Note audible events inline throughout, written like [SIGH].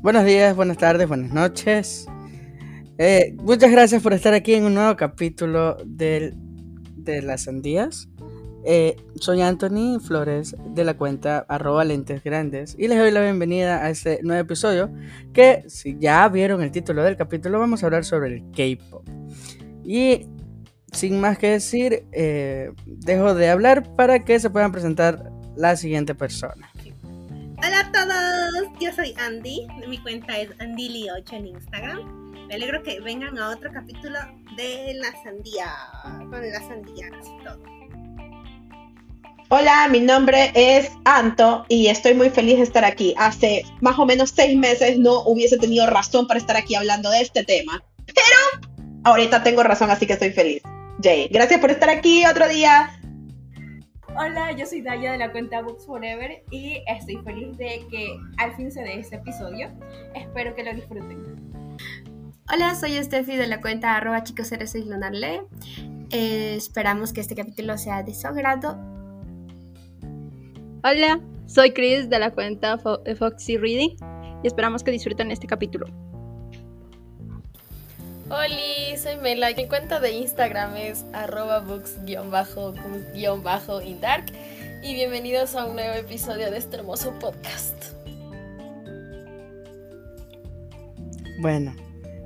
Buenos días, buenas tardes, buenas noches. Eh, muchas gracias por estar aquí en un nuevo capítulo de las sandías. Eh, soy Anthony Flores de la cuenta arroba lentes grandes y les doy la bienvenida a este nuevo episodio que si ya vieron el título del capítulo vamos a hablar sobre el K-Pop. Y sin más que decir, eh, dejo de hablar para que se puedan presentar la siguiente persona. Hola a todos, yo soy Andy, mi cuenta es AndyLi8 en Instagram. Me alegro que vengan a otro capítulo de la sandía, con las sandías y todo. Hola, mi nombre es Anto y estoy muy feliz de estar aquí. Hace más o menos seis meses no hubiese tenido razón para estar aquí hablando de este tema, pero ahorita tengo razón, así que estoy feliz. Jay, gracias por estar aquí otro día. Hola, yo soy Daya de la cuenta Books Forever y estoy feliz de que al fin se dé este episodio. Espero que lo disfruten. Hola, soy Steffi de la cuenta arroba chicos lunarle. Eh, esperamos que este capítulo sea de su agrado. Hola, soy Chris de la cuenta Foxy Reading y esperamos que disfruten este capítulo. Hola, soy Mela. Mi cuenta de Instagram es arroba books-indark. Y bienvenidos a un nuevo episodio de este hermoso podcast. Bueno,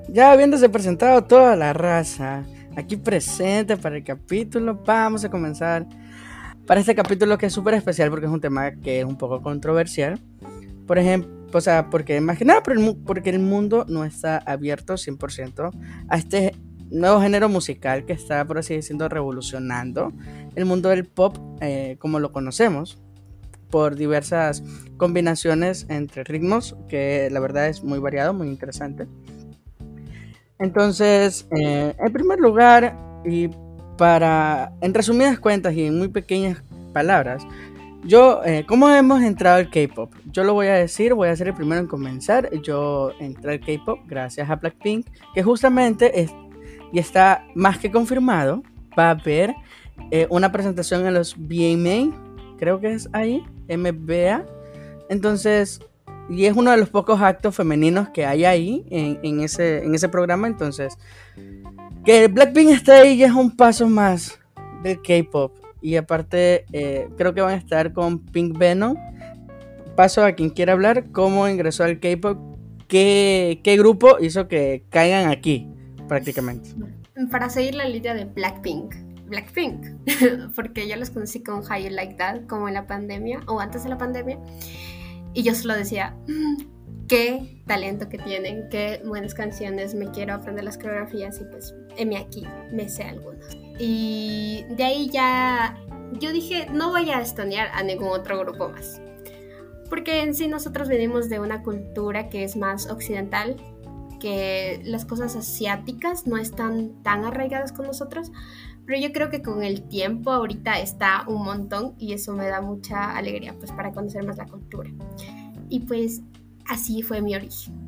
ya habiéndose presentado toda la raza aquí presente para el capítulo, vamos a comenzar para este capítulo que es súper especial porque es un tema que es un poco controversial. Por ejemplo, o sea, porque más que nada porque el mundo no está abierto 100% a este nuevo género musical que está, por así decirlo, revolucionando el mundo del pop eh, como lo conocemos por diversas combinaciones entre ritmos que la verdad es muy variado, muy interesante. Entonces, eh, en primer lugar, y para, en resumidas cuentas y en muy pequeñas palabras, yo, eh, ¿cómo hemos entrado al K-pop? Yo lo voy a decir, voy a ser el primero en comenzar. Yo entré al K-pop gracias a Blackpink, que justamente es, y está más que confirmado. Va a haber eh, una presentación en los BMA, creo que es ahí, MBA. Entonces, y es uno de los pocos actos femeninos que hay ahí en, ese programa. Entonces, que Blackpink esté ahí ya es un paso más del K-pop. Y aparte, eh, creo que van a estar con Pink Venom. Paso a quien quiera hablar, cómo ingresó al K-pop, qué, grupo hizo que caigan aquí, prácticamente. Para seguir la línea de Blackpink. Blackpink, [LAUGHS] porque yo los conocí con You Like That, como en la pandemia, o antes de la pandemia. Y yo solo decía, mm, qué talento que tienen, qué buenas canciones, me quiero aprender las coreografías y pues, heme aquí, me sé algunas. Y de ahí ya yo dije, no voy a estonear a ningún otro grupo más. Porque en sí nosotros venimos de una cultura que es más occidental, que las cosas asiáticas no están tan arraigadas con nosotros, pero yo creo que con el tiempo ahorita está un montón y eso me da mucha alegría pues para conocer más la cultura. Y pues así fue mi origen.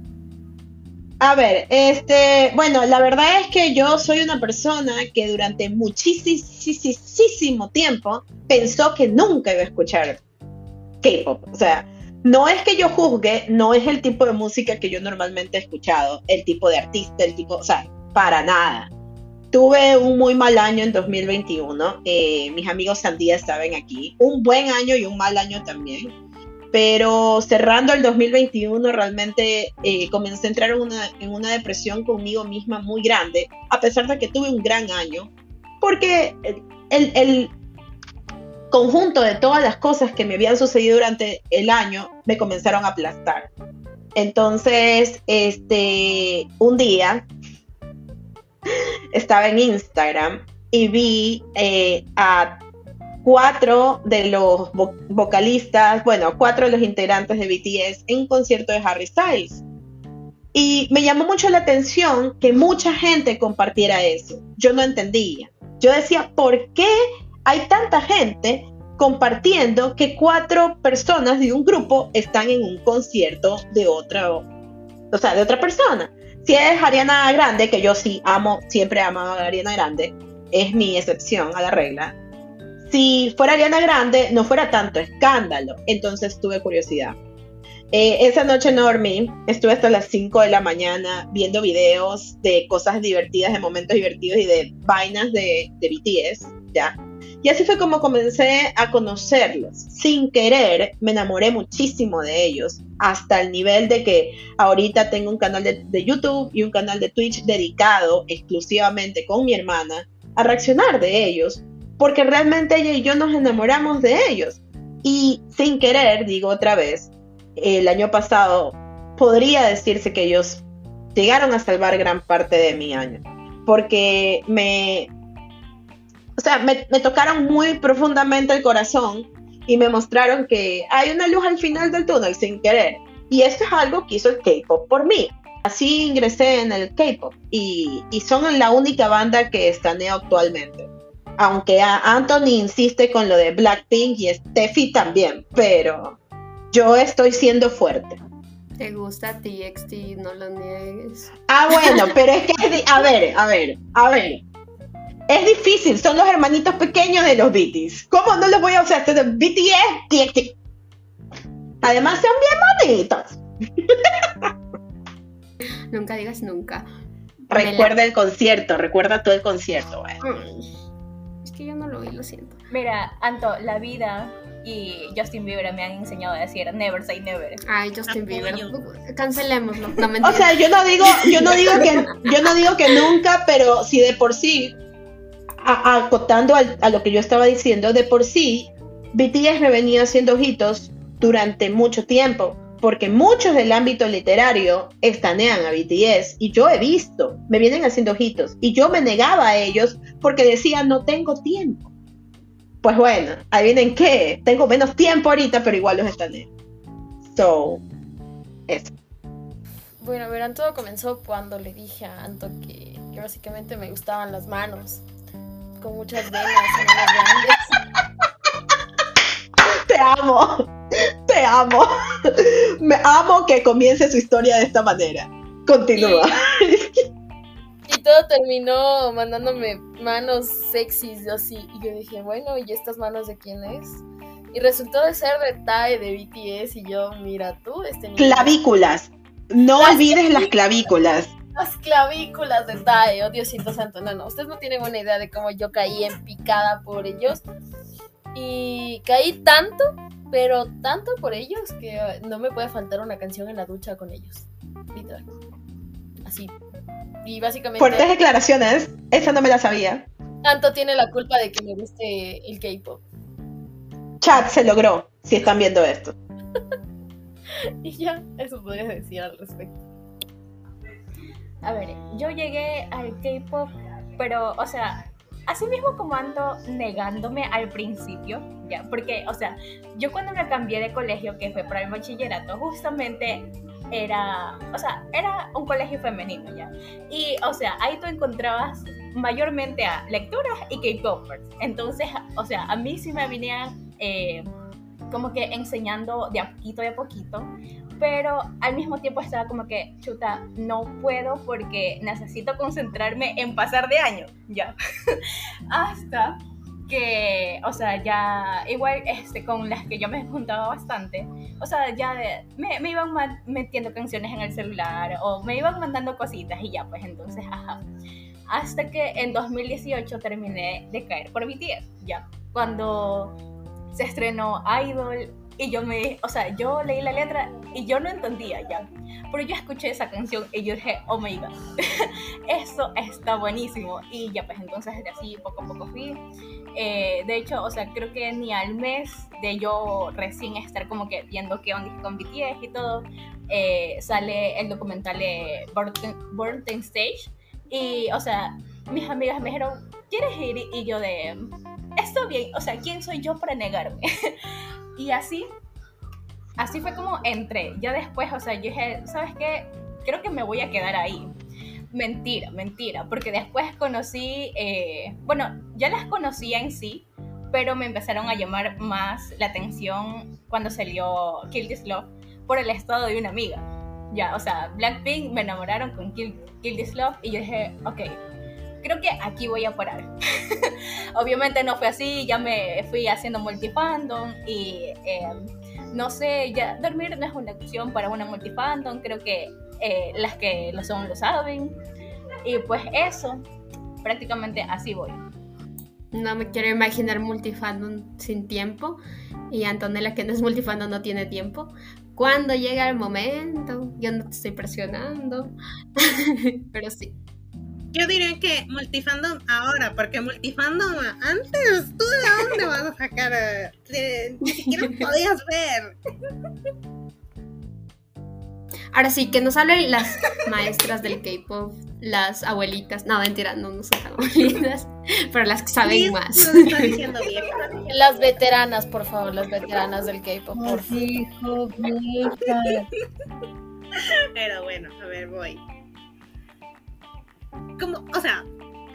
A ver, este, bueno, la verdad es que yo soy una persona que durante muchísimo tiempo pensó que nunca iba a escuchar K-pop. O sea, no es que yo juzgue, no es el tipo de música que yo normalmente he escuchado, el tipo de artista, el tipo, o sea, para nada. Tuve un muy mal año en 2021. Eh, mis amigos Sandía estaban aquí. Un buen año y un mal año también pero cerrando el 2021 realmente eh, comencé a entrar en una, en una depresión conmigo misma muy grande, a pesar de que tuve un gran año, porque el, el, conjunto de todas las cosas que me habían sucedido durante el año me comenzaron a aplastar. Entonces, este, un día [LAUGHS] estaba en Instagram y vi eh, a cuatro de los vocalistas, bueno, cuatro de los integrantes de BTS en un concierto de Harry Styles. Y me llamó mucho la atención que mucha gente compartiera eso. Yo no entendía. Yo decía, ¿por qué hay tanta gente compartiendo que cuatro personas de un grupo están en un concierto de otra, o sea, de otra persona? Si es Ariana Grande, que yo sí amo, siempre amo a Ariana Grande, es mi excepción a la regla si fuera Ariana Grande no fuera tanto escándalo. Entonces tuve curiosidad. Eh, esa noche no dormí, estuve hasta las 5 de la mañana viendo videos de cosas divertidas, de momentos divertidos y de vainas de, de BTS, ya. Y así fue como comencé a conocerlos. Sin querer, me enamoré muchísimo de ellos, hasta el nivel de que ahorita tengo un canal de, de YouTube y un canal de Twitch dedicado exclusivamente con mi hermana a reaccionar de ellos, porque realmente ella y yo nos enamoramos de ellos. Y sin querer, digo otra vez, el año pasado podría decirse que ellos llegaron a salvar gran parte de mi año, porque me, o sea, me, me tocaron muy profundamente el corazón y me mostraron que hay una luz al final del túnel sin querer. Y esto es algo que hizo el K-pop por mí. Así ingresé en el K-pop y, y son la única banda que estaneo actualmente. Aunque a Anthony insiste con lo de Blackpink y Steffi también, pero yo estoy siendo fuerte. ¿Te gusta TXT? No lo niegues. Ah, bueno, [LAUGHS] pero es que, es a ver, a ver, a ver. Es difícil, son los hermanitos pequeños de los BTS. ¿Cómo no los voy a usar? Este BTS, TXT. Además son bien bonitos. [LAUGHS] Nunca digas nunca. Recuerda el concierto, recuerda todo el concierto. bueno. Lo siento. Mira, Anto, la vida y Justin Bieber me han enseñado a decir never say never. Ay, Justin Bieber. Cancelémoslo. No O sea, yo no digo, yo no digo que, yo no digo que nunca, pero si de por sí, a- acotando al- a lo que yo estaba diciendo, de por sí, BTS me venía haciendo ojitos durante mucho tiempo, porque muchos del ámbito literario estanean a BTS y yo he visto, me vienen haciendo ojitos y yo me negaba a ellos porque decía no tengo tiempo. Pues bueno, adivinen qué, tengo menos tiempo ahorita, pero igual los estaneo. So, eso. Bueno, verán, todo comenzó cuando le dije a Anto que, que básicamente me gustaban las manos, con muchas venas [LAUGHS] grandes. Te amo, te amo. Me amo que comience su historia de esta manera. Continúa. Y todo terminó mandándome manos sexys así. Y yo dije, bueno, ¿y estas manos de quién es? Y resultó de ser de Tae de BTS. Y yo, mira tú, este niño. Clavículas. No olvides las clavículas. Las clavículas de Tae, oh Diosito Santo. No, no, ustedes no tienen una idea de cómo yo caí en picada por ellos. Y caí tanto, pero tanto por ellos que no me puede faltar una canción en la ducha con ellos. Literal. Así. Y básicamente, Fuertes declaraciones. Esa no me la sabía. Anto tiene la culpa de que me guste el K-pop. Chat se logró. Si están viendo esto. [LAUGHS] Y ya, eso podría decir al respecto. A ver, yo llegué al K-pop, pero, o sea, así mismo como ando negándome al principio, ya, porque, o sea, yo cuando me cambié de colegio, que fue para el bachillerato, justamente era, o sea, era un colegio femenino, ya. Y, o sea, ahí tú encontrabas mayormente a lecturas y K-popers. Entonces, o sea, a mí sí me venían eh, como que enseñando de a poquito de a poquito, pero al mismo tiempo estaba como que, chuta, no puedo porque necesito concentrarme en pasar de año, ya. [LAUGHS] Hasta que, o sea, ya, igual este, con las que yo me juntaba bastante, o sea, ya me, me iban metiendo canciones en el celular o me iban mandando cositas y ya, pues entonces, ajá. Hasta que en 2018 terminé de caer por BTS, ya. Cuando se estrenó Idol y yo me, o sea, yo leí la letra y yo no entendía ya. Pero yo escuché esa canción y yo dije, oh my god, [LAUGHS] eso está buenísimo. Y ya pues entonces de así poco a poco fui. Eh, de hecho, o sea, creo que ni al mes de yo recién estar como que viendo qué onda con BTS y todo, eh, sale el documental de Burton, Stage. Y, o sea, mis amigas me dijeron, ¿quieres ir? Y yo de, está bien, o sea, ¿quién soy yo para negarme? [LAUGHS] y así, así fue como entré. Ya después, o sea, yo dije, ¿sabes qué? Creo que me voy a quedar ahí. Mentira, mentira, porque después conocí, eh, bueno, ya las conocía en sí, pero me empezaron a llamar más la atención cuando salió Kill This Love por el estado de una amiga. Ya, o sea, Blackpink me enamoraron con Kill, Kill This Love y yo dije, ok, creo que aquí voy a parar. [LAUGHS] Obviamente no fue así, ya me fui haciendo multifandom y eh, no sé, ya dormir no es una opción para una multifandom, creo que eh, las que lo son lo saben. Y pues eso, prácticamente así voy. No me quiero imaginar multifandom sin tiempo. Y Antonella, que no es multifandom, no tiene tiempo. Cuando llega el momento, yo no te estoy presionando. [LAUGHS] Pero sí. Yo diría que multifandom ahora, porque multifandom antes, ¿tú de dónde vas a sacar? eh, ni siquiera podías ver. Ahora sí, que nos hablen las maestras del K-pop, las abuelitas. No, mentira, no, no son abuelitas, pero las que saben más. Nos está diciendo bien. Las veteranas, por favor, las veteranas del K-pop, por favor. Pero bueno, a ver, voy. Como, o sea,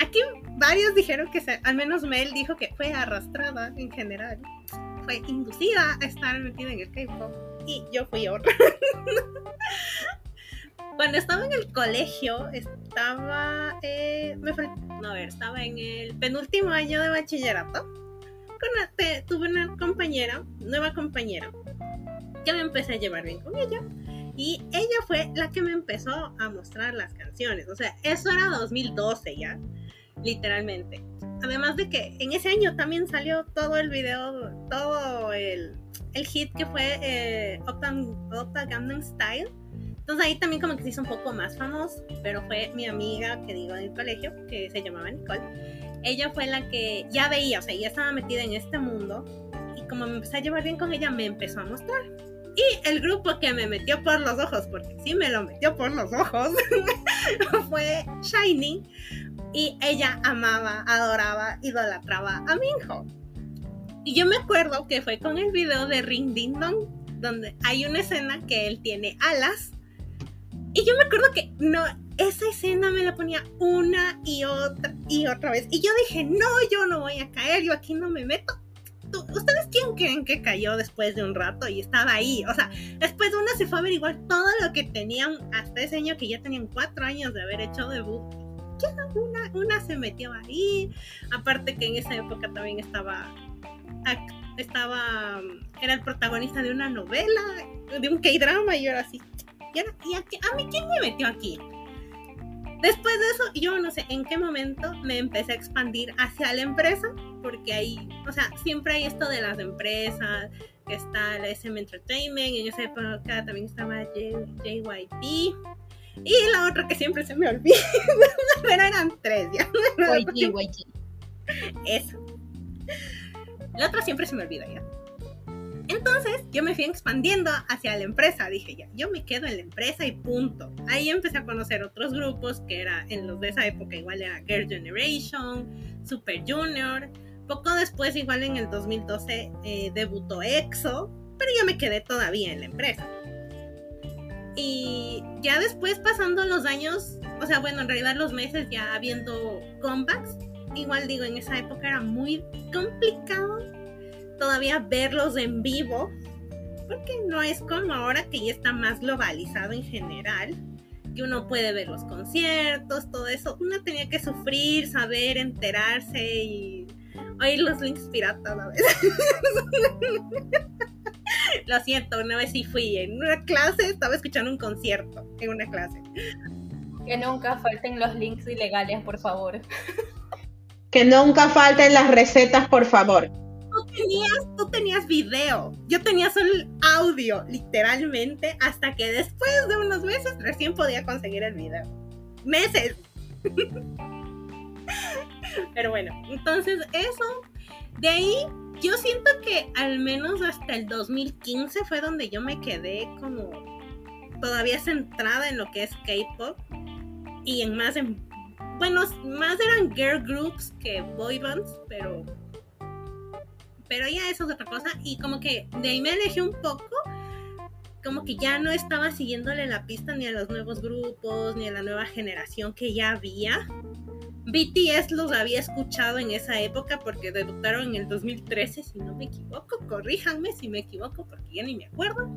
aquí varios dijeron que, se- al menos Mel dijo que fue arrastrada en general. Fue inducida a estar metida en el K-pop. Y yo fui otra. [LAUGHS] Cuando estaba en el colegio, estaba. eh, me fal- no, a ver, estaba en el penúltimo año de bachillerato. Con la- te- tuve una compañera, nueva compañera, que me empecé a llevar bien con ella. Y ella fue la que me empezó a mostrar las canciones. O sea, eso era 2012 ya, literalmente. Además de que en ese año también salió todo el video, todo el, el hit que fue eh, Oppa Gangnam Style. Entonces ahí también como que se hizo un poco más famoso, pero fue mi amiga que digo del colegio, que se llamaba Nicole. Ella fue la que ya veía, o sea, ya estaba metida en este mundo. Y como me empecé a llevar bien con ella, me empezó a mostrar. Y el grupo que me metió por los ojos, porque sí me lo metió por los ojos, [LAUGHS] fue Shiny. Y ella amaba, adoraba, idolatraba a Minho. Y yo me acuerdo que fue con el video de Ring Ding Dong, donde hay una escena que él tiene alas. Y yo me acuerdo que no, esa escena me la ponía una y otra y otra vez. Y yo dije, no, yo no voy a caer, yo aquí no me meto. ¿Tú- ¿Ustedes quién creen que cayó después de un rato y estaba ahí? O sea, después una se fue a averiguar todo lo que tenían hasta ese año que ya tenían cuatro años de haber hecho debut. Ya una, una se metió ahí. Aparte que en esa época también estaba, estaba, era el protagonista de una novela, de un K-drama y yo era así. ¿Y, y a mí quién me metió aquí? Después de eso, yo no sé en qué momento me empecé a expandir hacia la empresa, porque ahí, o sea, siempre hay esto de las empresas, que está la SM Entertainment, en esa época también estaba JYP, y la otra que siempre se me olvida, [LAUGHS] pero eran tres ya. YG, YG. Eso. La otra siempre se me olvida ya. Entonces yo me fui expandiendo hacia la empresa. Dije ya, yo me quedo en la empresa y punto. Ahí empecé a conocer otros grupos que era en los de esa época igual era Girl Generation, Super Junior. Poco después igual en el 2012 eh, debutó EXO, pero yo me quedé todavía en la empresa. Y ya después pasando los años, o sea, bueno, en realidad los meses ya habiendo comebacks, igual digo, en esa época era muy complicado todavía verlos en vivo, porque no es como ahora que ya está más globalizado en general, que uno puede ver los conciertos, todo eso. Uno tenía que sufrir, saber, enterarse y oír los links piratas a veces. [LAUGHS] Lo siento, una vez sí fui en una clase, estaba escuchando un concierto en una clase. Que nunca falten los links ilegales, por favor. Que nunca falten las recetas, por favor. tú tenías, tú tenías video, yo tenía solo el audio, literalmente, hasta que después de unos meses recién podía conseguir el video. Meses. [LAUGHS] Pero bueno, entonces eso, de ahí yo siento que al menos hasta el 2015 fue donde yo me quedé como todavía centrada en lo que es K-pop y en más en bueno, más eran girl groups que boy bands, pero pero ya eso es otra cosa. Y como que de ahí me alejé un poco como que ya no estaba siguiéndole la pista ni a los nuevos grupos ni a la nueva generación que ya había BTS los había escuchado en esa época porque debutaron en el 2013 si no me equivoco. Corríjanme si me equivoco porque ya ni me acuerdo.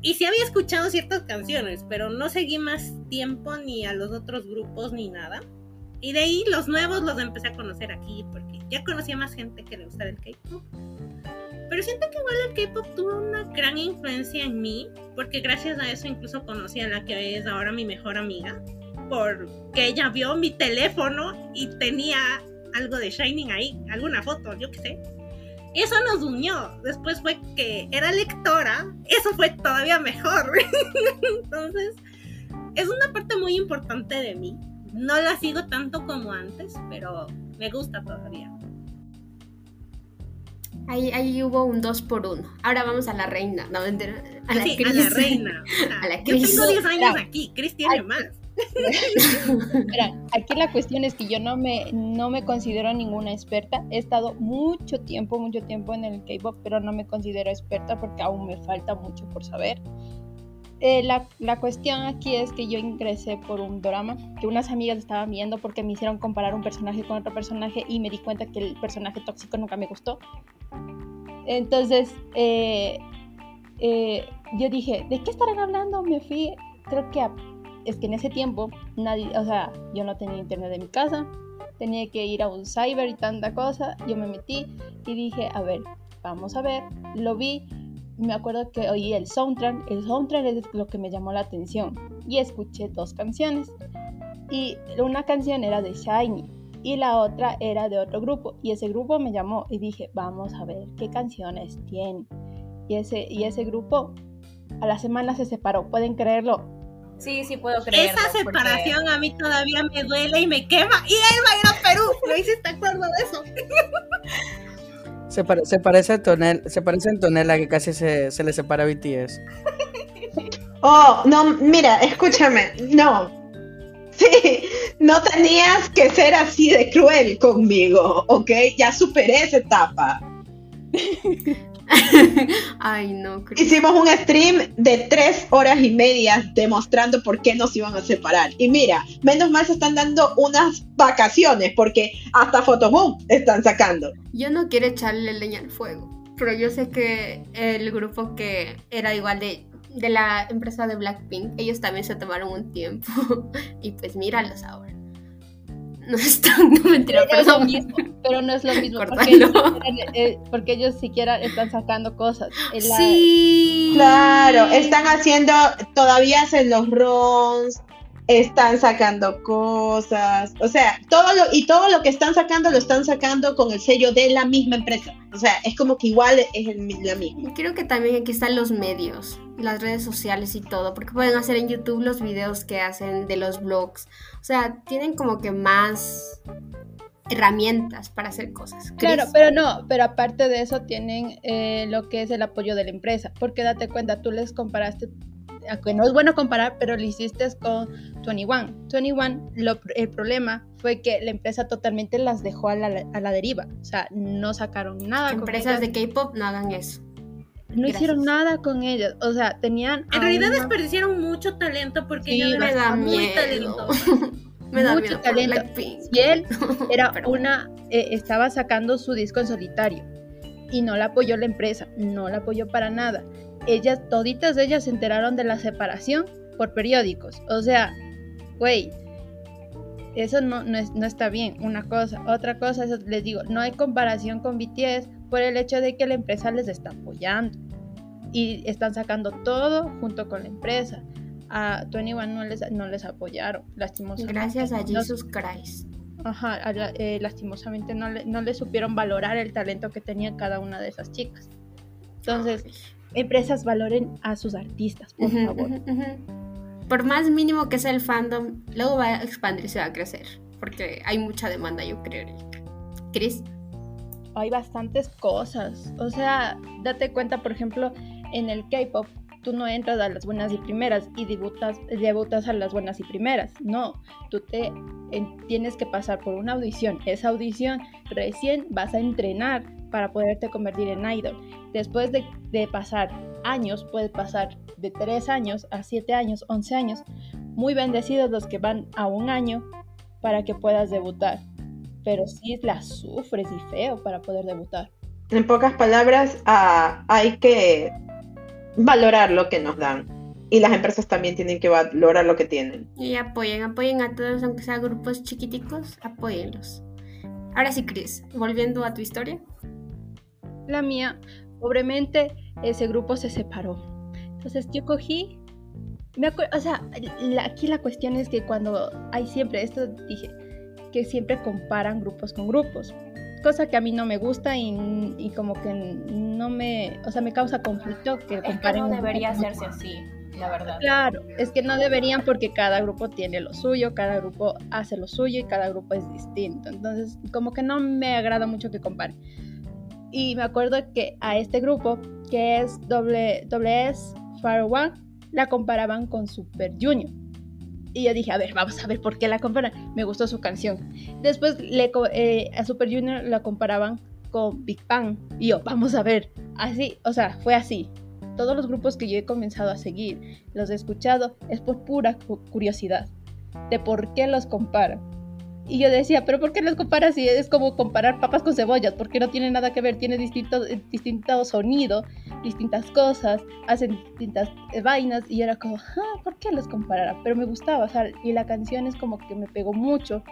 Y sí había escuchado ciertas canciones pero no seguí más tiempo ni a los otros grupos ni nada. Y de ahí los nuevos los empecé a conocer aquí porque ya conocía más gente que le gustaba el K-pop. Pero siento que igual el K-pop tuvo una gran influencia en mí, porque gracias a eso incluso conocí a la que es ahora mi mejor amiga, porque ella vio mi teléfono y tenía algo de Shining ahí, alguna foto, yo qué sé. Eso nos unió. Después fue que era lectora, eso fue todavía mejor. [LAUGHS] Entonces, es una parte muy importante de mí. No la sigo tanto como antes, pero me gusta todavía. Ahí, ahí hubo un 2 por 1 Ahora vamos a la reina. No, a la sí, Cris. a la reina. [LAUGHS] A la Yo Cris. tengo 10 años aquí, Chris tiene más. Mira, aquí la cuestión es que yo no me, no me considero ninguna experta. He estado mucho tiempo, mucho tiempo en el K-pop, pero no me considero experta porque aún me falta mucho por saber. Eh, la, la cuestión aquí es que yo ingresé por un drama que unas amigas estaban viendo porque me hicieron comparar un personaje con otro personaje y me di cuenta que el personaje tóxico nunca me gustó. Entonces, eh, eh, yo dije, ¿de qué estarán hablando? Me fui, creo que a es que en ese tiempo nadie, o sea, yo no tenía internet en mi casa, tenía que ir a un cyber y tanta cosa, yo me metí y dije, a ver, vamos a ver, lo vi, me acuerdo que oí el soundtrack, el soundtrack es lo que me llamó la atención y escuché dos canciones y una canción era de Shiny y la otra era de otro grupo y ese grupo me llamó y dije, vamos a ver qué canciones tiene y ese, y ese grupo a la semana se separó, pueden creerlo, Sí, sí puedo creerlo. Esa porque- separación a mí todavía me duele y me quema. Y él va a ir a Perú. ¿No hiciste acuerdo de eso? Se, pare- se parece a Tonel, se parece a Antonella que casi se, se le separa a BTS. Oh, no, mira, escúchame, no. Sí, no tenías que ser así de cruel conmigo, ¿ok? Ya superé esa etapa. [LAUGHS] Ay, no, Cris. Hicimos un stream de tres horas y media demostrando por qué nos iban a separar. Y mira, menos mal se están dando unas vacaciones porque hasta Photoboom están sacando. Yo no quiero echarle leña al fuego, pero yo sé que el grupo que era igual de, de la empresa de Blackpink, ellos también se tomaron un tiempo. [LAUGHS] y pues míralos ahora. [LAUGHS] No están, no mentira, Pero es lo mismo, pero no es lo mismo porque Córtalo. ellos, siquiera- eh, porque ellos siquiera están sacando cosas. [GASPS] La- Sí. Claro, están haciendo, todavía hacen los runs, están sacando cosas, o sea, todo lo, y todo lo que están sacando lo están sacando con el sello de la misma empresa. O sea, es como que igual es el, la misma. Y creo que también aquí están los medios, las redes sociales y todo, porque pueden hacer en YouTube los videos que hacen de los blogs. O sea, tienen como que más herramientas para hacer cosas. Claro, pero no, pero aparte de eso tienen eh, lo que es el apoyo de la empresa, porque date cuenta, tú les comparaste, aunque no es bueno comparar, pero lo hiciste con 21. 21, lo- el problema fue que la empresa totalmente las dejó a la, a la deriva, o sea, no sacaron nada con Empresas ellas, de K-pop no hagan eso. no hicieron nada con ellas, o sea, tenían En realidad una- desperdiciaron mucho talento porque Sí, yo de Me da muy miedo. talentosa. [LAUGHS] Me da Mucho miedo talento. Blackpink. Y él [LAUGHS] era una, eh, estaba sacando su disco en solitario y no la apoyó la empresa, no la apoyó para nada. Ellas, toditas ellas se enteraron de la separación por periódicos. O sea, güey, eso no, no, es- no está bien, una cosa. Otra cosa, es, les digo, no hay comparación con BTS por el hecho de que la empresa les está apoyando y están sacando todo junto con la empresa. A 21 no les, no les apoyaron, lastimosamente. Gracias a Jesus Christ. Ajá, la- eh, lastimosamente no le, no le supieron valorar el talento que tenía cada una de esas chicas. Entonces, empresas valoren a sus artistas, por favor. Por más mínimo que sea el fandom, luego va a expandirse, va a crecer. Porque hay mucha demanda, yo creo. Chris, Hay bastantes cosas. O sea, date cuenta, por ejemplo, en el K-pop, tú no entras a las buenas y primeras y debutas, debutas a las buenas y primeras. No, tú te en- tienes que pasar por una audición. Esa audición recién vas a entrenar para poderte convertir en idol. Después de, pasar años, puedes pasar de 3 años a 7 años, 11 años. Muy bendecidos los que van a un año para que puedas debutar. Pero sí la sufres y feo para poder debutar. En pocas palabras, ah, hay que valorar lo que nos dan. Y las empresas también tienen que valorar lo que tienen. y apoyen, apoyen a todos, aunque sean grupos chiquiticos, apóyenlos. Ahora sí, Chris, volviendo a tu historia. La mía, pobremente ese grupo se separó. Entonces yo cogí, me acuerdo, o sea, la- aquí la cuestión es que cuando hay siempre, esto dije, que siempre comparan grupos con grupos, cosa que a mí no me gusta y, y como que no me, o sea, me causa conflicto que Es que no debería hacerse así, la verdad. Claro, es que no deberían porque cada grupo tiene lo suyo, cada grupo hace lo suyo y cada grupo es distinto. Entonces, como que no me agrada mucho que comparen. Y me acuerdo que a este grupo, que es doble, doble S, Far One, la comparaban con Super Junior. Y yo dije, a ver, vamos a ver por qué la comparan. Me gustó su canción. Después le, eh, a Super Junior la comparaban con Big Bang. Y yo, vamos a ver. Así, o sea, fue así. Todos los grupos que yo he comenzado a seguir, los he escuchado, es por pura cu- curiosidad de por qué los comparan. Y yo decía, pero ¿por qué los comparas si es como comparar papas con cebollas? Porque no tiene nada que ver, tiene distinto, eh, distinto sonido, distintas cosas, hacen distintas eh, vainas y era como, ah, ¿por qué los comparara? Pero me gustaba, o sea, y la canción es como que me pegó mucho.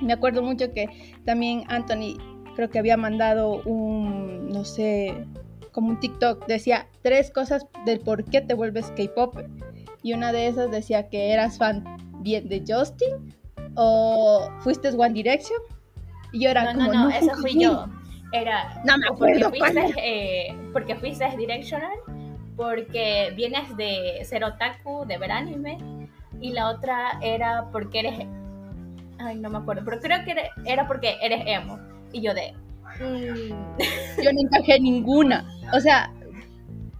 Me acuerdo mucho que también Anthony creo que había mandado un, no sé, como un TikTok, decía tres cosas del por qué te vuelves K-pop. Y una de esas decía que eras fan bien de Justin o fuiste One Direction. Y yo era No, no, como, no, esa fui yo. Era No me porque acuerdo cuál fuiste, eh, porque fuiste directional, porque vienes de ser otaku, de ver anime, y la otra era porque eres... Ay, no me acuerdo, pero creo que era, porque eres emo. Y yo de... mm, yo no encajé en ninguna. O sea,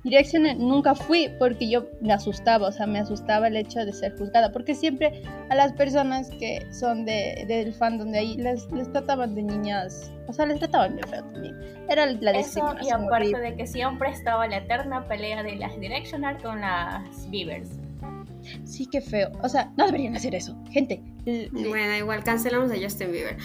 Direction nunca fui porque yo me asustaba, o sea, me asustaba el hecho de ser juzgada, porque siempre a las personas que son de, del fandom de ahí les, les trataban de niñas, o sea, les trataban de feo también. Era la Eso, y aparte horrible. de que siempre estaba la eterna pelea de las directional con las Beavers. Sí, qué feo. O sea, no deberían hacer eso, gente. Bueno, igual cancelamos a Justin Bieber.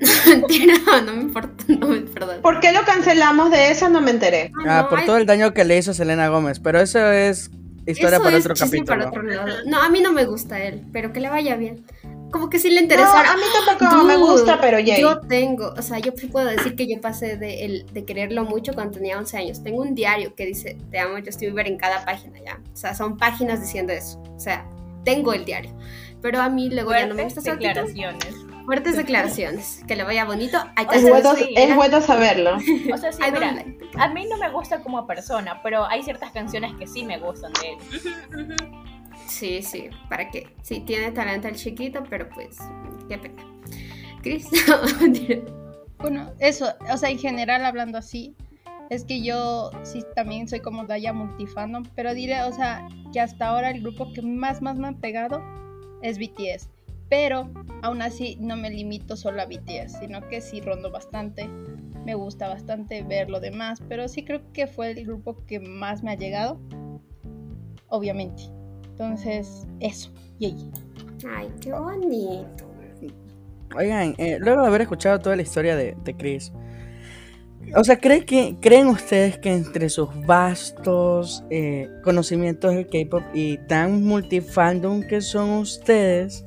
[LAUGHS] Mentira, no me importa, no me perdón. ¿Por qué lo cancelamos de esa? No me enteré. Ah, por todo el daño que le hizo Selena Gómez. Pero eso es historia Eso para es otro capítulo. para otro lado. No, a mí no me gusta él, pero que le vaya bien. Como que sí le No, interesara. a mí tampoco me Dude, gusta, pero Jay. Yo tengo, o sea, yo sí puedo decir que yo pasé de, el- de quererlo mucho cuando tenía 11 años. Tengo un diario que dice, te amo Justin Bieber en cada página, ¿ya? O sea, son páginas diciendo eso. O sea, tengo el diario. Pero a mí luego ya no me gusta su actitud. Fuertes declaraciones. Que le vaya bonito. Hay que Es bueno, sí, es bueno saberlo. [LAUGHS] O sea, sí, mira, like- a mí no me gusta como persona, pero hay ciertas canciones que sí me gustan de él. Sí, sí, para que sí tiene talento el chiquito, pero pues qué pena. Chris, [LAUGHS] mentira. Bueno, eso, o sea, en general hablando así, es que yo sí también soy como Daya multifandom, pero diré, o sea, que hasta ahora el grupo que más, más me han pegado es BTS. Pero aún así no me limito solo a BTS, sino que sí rondo bastante. Me gusta bastante ver lo demás, pero sí creo que fue el grupo que más me ha llegado, obviamente. Entonces, eso, yay. Ay, qué bonito. Oigan, eh, luego de haber escuchado toda la historia de, de Chris, o sea, ¿creen, que, ¿creen ustedes que entre sus vastos eh, conocimientos del K-pop y tan multifandom que son ustedes,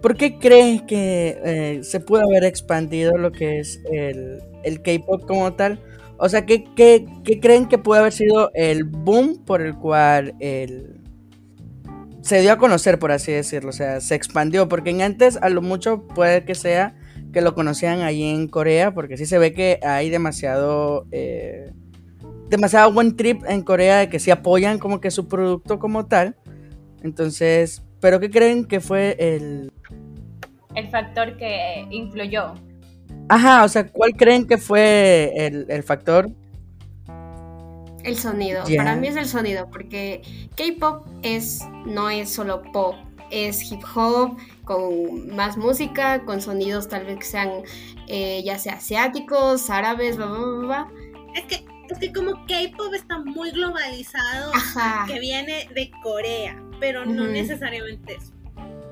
¿por qué creen que eh, se pudo haber expandido lo que es el, el K-pop como tal? O sea, ¿qué, qué, creen que puede haber sido el boom por el cual el, se dio a conocer, por así decirlo, o sea, se expandió, porque en antes a lo mucho puede que sea que lo conocían ahí en Corea, porque sí se ve que hay demasiado, eh, demasiado buen trip en Corea de que sí apoyan como que su producto como tal, entonces, pero ¿qué creen que fue el... El factor que influyó. Ajá, o sea, ¿cuál creen que fue el, el factor? El sonido, para mí es el sonido, porque K-pop es, no es solo pop, es hip hop, con más música, con sonidos tal vez que sean eh, ya sea asiáticos, árabes, bla, bla, bla, bla. Es que, es que como K-pop está muy globalizado, Ajá. que viene de Corea, pero no necesariamente es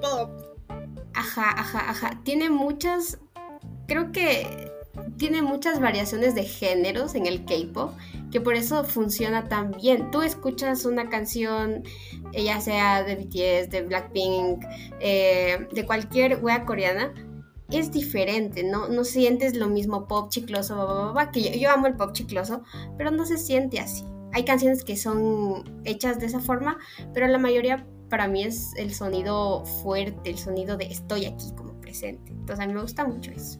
pop. Ajá, ajá, ajá. Tiene muchas, creo que tiene muchas variaciones de géneros en el K-pop, que por eso funciona tan bien. Tú escuchas una canción, eh, ya sea de BTS, de Blackpink, eh, de cualquier wea coreana, es diferente, ¿no? No sientes lo mismo pop chicloso, bla, bla, bla, que yo, yo amo el pop chicloso, pero no se siente así. Hay canciones que son hechas de esa forma, pero la mayoría para mí es el sonido fuerte, el sonido de estoy aquí como presente. Entonces a mí me gusta mucho eso.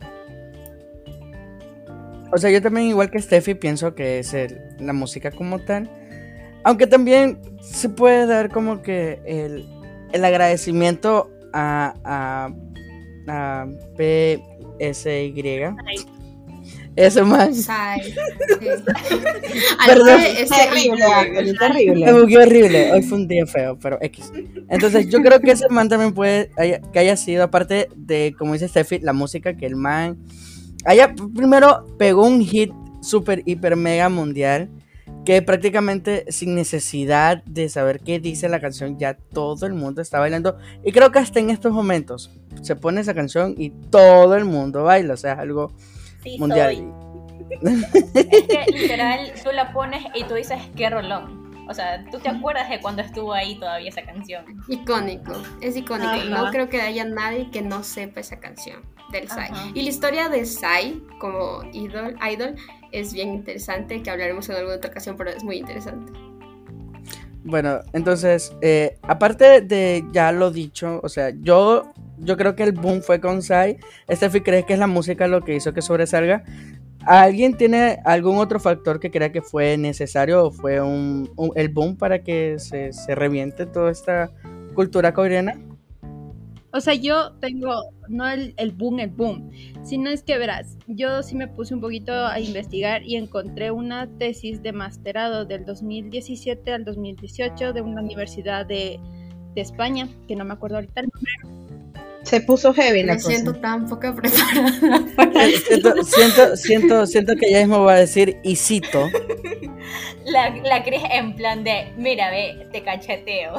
O sea, yo también, igual que Steffi, pienso que es el- la música como tal. Aunque también se puede dar como que el, el agradecimiento a, a, a PSY. Eso más. Sí. [LAUGHS] Perdón. Ese- Terrible, Me terrible. horrible. Hoy fue un día feo, pero X. Entonces, yo creo que ese man también puede haya- que haya sido, aparte de, como dice Steffi, la música que el man haya primero pegó un hit super, hiper, mega mundial. Que prácticamente sin necesidad de saber qué dice la canción, ya todo el mundo está bailando. Y creo que hasta en estos momentos se pone esa canción y todo el mundo baila. O sea, es algo Sí, mundial. soy. [LAUGHS] Es que literal tú la pones y tú dices qué rolón. O sea, tú te acuerdas de cuando estuvo ahí todavía esa canción. Icónico, es icónico. Ajá. No creo que haya nadie que no sepa esa canción del Psy. Ajá. Y la historia de Psy como idol, idol es bien interesante, que hablaremos en alguna otra ocasión, pero es muy interesante. Bueno, entonces, eh, aparte de ya lo dicho, o sea, yo, yo creo que el boom fue con Sai. Steffi, ¿crees que es la música lo que hizo que sobresalga? ¿Alguien tiene algún otro factor que crea que fue necesario o fue un, un- el boom para que se, se reviente toda esta cultura coreana? O sea, yo tengo, no el, el boom, el boom, sino es que verás, yo sí me puse un poquito a investigar y encontré una tesis de masterado del 2017 al 2018 de una universidad de, de España, que no me acuerdo ahorita el nombre. Se puso heavy la Me cosa. siento tan poca preparada. [LAUGHS] para [LAUGHS] Siento, siento, siento, siento que ya mismo va a decir y cito. [LAUGHS] La, la Cris en plan de, mira, ve, te cacheteo.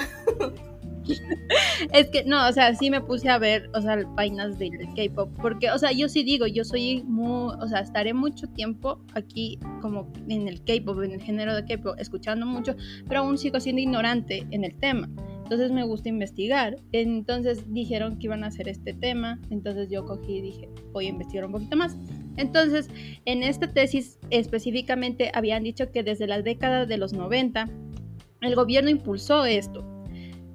Es que no, o sea, sí me puse a ver, o sea, vainas del K-pop, porque, o sea, yo sí digo, yo soy muy, o sea, estaré mucho tiempo aquí como en el K-pop, en el género de K-pop, escuchando mucho, pero aún sigo siendo ignorante en el tema. Entonces me gusta investigar. Entonces dijeron que iban a hacer este tema, entonces yo cogí y dije, voy a investigar un poquito más. Entonces, en esta tesis específicamente habían dicho que desde la década de los 90 el gobierno impulsó esto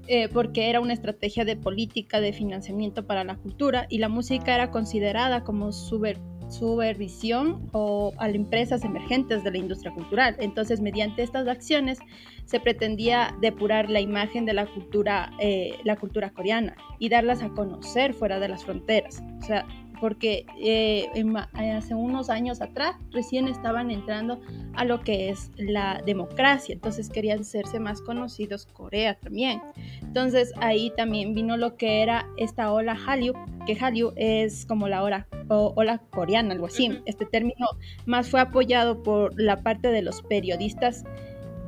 eh, porque era una estrategia de política de financiamiento para la cultura y la música era considerada como super, supervisión o a las empresas emergentes de la industria cultural. Entonces, mediante estas acciones se pretendía depurar la imagen de la cultura, eh, la cultura coreana y darlas a conocer fuera de las fronteras. O sea, porque eh, en ma- hace unos años atrás recién estaban entrando a lo que es la democracia, entonces querían hacerse más conocidos Corea también. Entonces ahí también vino lo que era esta ola Hallyu, que Hallyu es como la ola, o- ola coreana, algo así. Este término más fue apoyado por la parte de los periodistas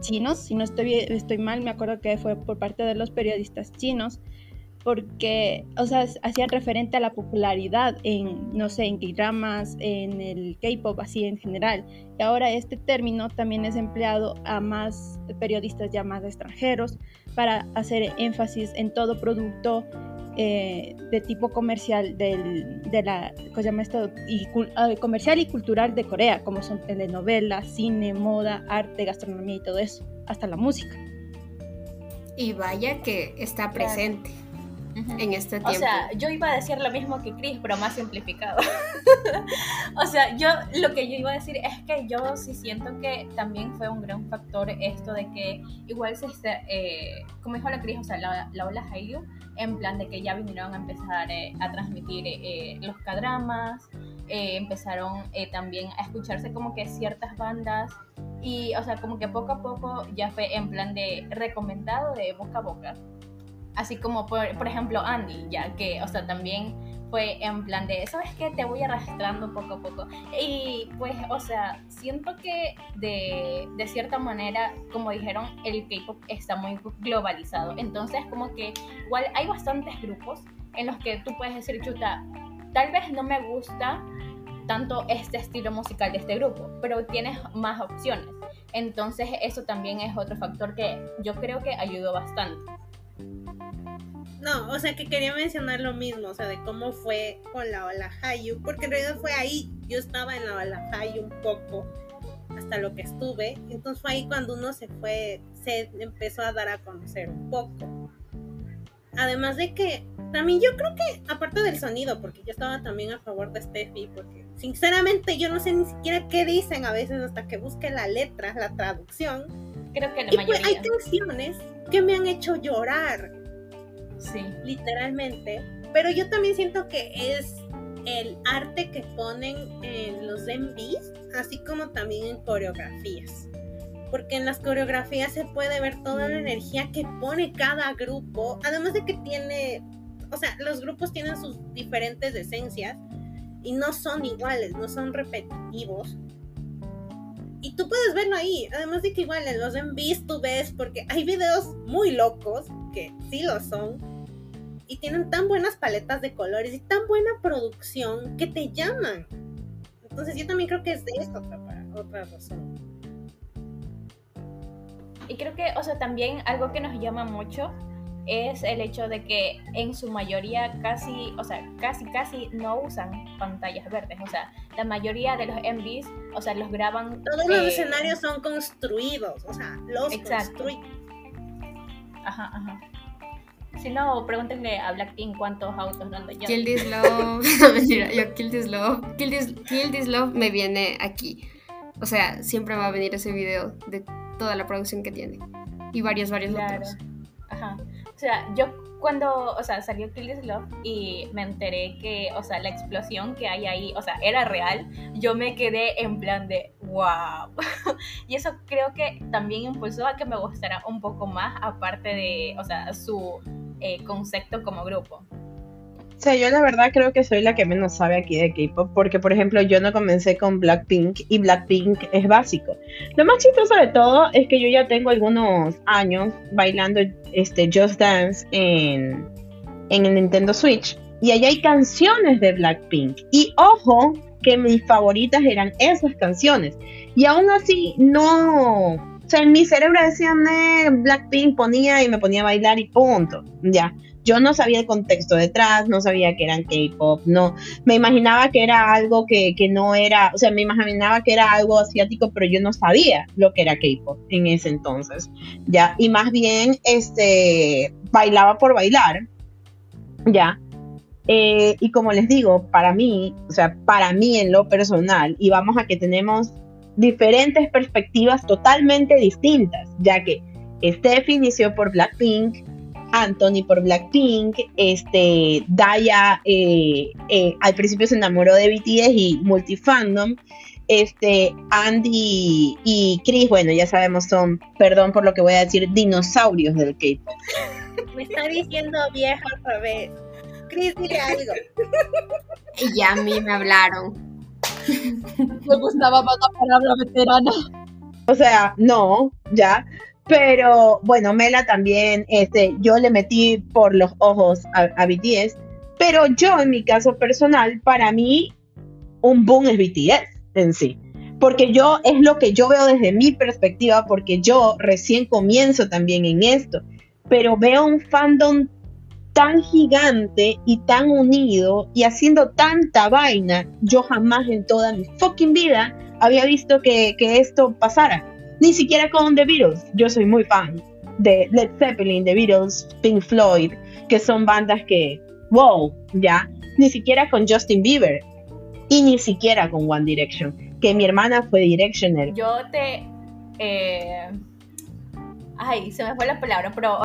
chinos, si no estoy, estoy mal, me acuerdo que fue por parte de los periodistas chinos, porque, o sea, hacían referente a la popularidad en, no sé, en K-dramas, en el K-pop, así en general. Y ahora este término también es empleado a más periodistas ya más extranjeros para hacer énfasis en todo producto eh, de tipo comercial del, de la, ¿cómo se llama esto? Y, ah, comercial y cultural de Corea, como son telenovelas, cine, moda, arte, gastronomía y todo eso, hasta la música. Y vaya que está presente en este tiempo. O sea, yo iba a decir lo mismo que Chris, pero más simplificado. [LAUGHS] o sea, yo lo que yo iba a decir es que yo sí siento que también fue un gran factor esto de que igual se, eh, como dijo la Chris, o sea, la, la ola Hallyu, en plan de que ya vinieron a empezar eh, a transmitir eh, los cadramas, eh, empezaron eh, también a escucharse como que ciertas bandas y, o sea, como que poco a poco ya fue en plan de recomendado de boca a boca. Así como, por, por ejemplo, Andy, ya que, o sea, también fue en plan de, ¿sabes qué? Te voy arrastrando poco a poco. Y pues, o sea, siento que de, de cierta manera, como dijeron, el K-pop está muy globalizado. Entonces, como que igual hay bastantes grupos en los que tú puedes decir, chuta, tal vez no me gusta tanto este estilo musical de este grupo, pero tienes más opciones. Entonces, eso también es otro factor que yo creo que ayudó bastante. No, o sea que quería mencionar lo mismo, o sea, de cómo fue con la ola Hayu, porque en realidad fue ahí, yo estaba en la ola Hayu un poco, hasta lo que estuve, entonces fue ahí cuando uno se fue, se empezó a dar a conocer un poco. Además de que también yo creo que, aparte del sonido, porque yo estaba también a favor de Steffi, porque sinceramente yo no sé ni siquiera qué dicen a veces hasta que busque la letra, la traducción. Creo que la Y pues, mayoría. hay canciones que me han hecho llorar, Sí. literalmente. Pero yo también siento que es el arte que ponen en los MVs, así como también en coreografías. Porque en las coreografías se puede ver toda la energía que pone cada grupo, además de que tiene, o sea, los grupos tienen sus diferentes esencias y no son iguales, no son repetitivos. Y tú puedes verlo ahí, además de que igual en los MVs tú ves, porque hay videos muy locos, que sí lo son, y tienen tan buenas paletas de colores y tan buena producción que te llaman. Entonces yo también creo que es de eso otra, otra razón. Y creo que, o sea, también algo que nos llama mucho es el hecho de que en su mayoría casi, o sea, casi, casi no usan pantallas verdes. O sea, la mayoría de los MVs, o sea, los graban. Todos los eh, escenarios son construidos, o sea, los construyen. Ajá, ajá. Si no, pregúntenle a Blackpink cuántos autos no ya. Kill This [LAUGHS] Love. [LAUGHS] No, mentira, yo Kill This Love. Kill This, Kill This Love me viene aquí. O sea, siempre va a venir ese video de toda la producción que tiene. Y varios, varios Claro. otros. Ajá. O sea, yo cuando, o sea, salió Kill This Love y me enteré que, o sea, la explosión que hay ahí, o sea, era real, yo me quedé en plan de, wow. [LAUGHS] y eso creo que también impulsó a que me gustara un poco más, aparte de, o sea, su eh, concepto como grupo. O sea, yo la verdad creo que soy la que menos sabe aquí de K-pop, porque por ejemplo yo no comencé con Blackpink y Blackpink es básico. Lo más chistoso de todo es que yo ya tengo algunos años bailando este Just Dance en, en el Nintendo Switch y ahí hay canciones de Blackpink. Y ojo que mis favoritas eran esas canciones. Y aún así no... O sea, en mi cerebro decía, "Meh, Blackpink ponía y me ponía a bailar y punto. Ya yo no sabía el contexto detrás, no sabía que eran K-pop, no, me imaginaba que era algo que, que no era, o sea, me imaginaba que era algo asiático, pero yo no sabía lo que era K-pop en ese entonces, ya, y más bien, este, bailaba por bailar, ya, Eh, y como les digo, para mí, o sea, para mí en lo personal, y vamos a que tenemos diferentes perspectivas totalmente distintas, ya que Steph inició por Blackpink, Anthony por Blackpink, este, Daya eh, eh, al principio se enamoró de BTS y multifandom, este, Andy y Chris, bueno, ya sabemos, son, perdón por lo que voy a decir, dinosaurios del K-pop. Me está diciendo vieja otra vez. Chris, dile algo. Y ya a mí me hablaron. Me gustaba más la palabra veterana. O sea, no, ya. Pero bueno, Mela también, este, yo le metí por los ojos a, BTS. Pero yo, en mi caso personal, para mí, un boom es BTS en sí. Porque yo, es lo que yo veo desde mi perspectiva, porque yo recién comienzo también en esto. Pero veo un fandom tan gigante y tan unido y haciendo tanta vaina, yo jamás en toda mi fucking vida había visto que esto pasara. Ni siquiera con The Beatles. Yo soy muy fan de Led Zeppelin, The Beatles, Pink Floyd, que son bandas que, wow, ya. Ni siquiera con Justin Bieber. Y ni siquiera con One Direction. Que mi hermana fue Directioner. Yo te... eh, Ay, se me fue la palabra, pero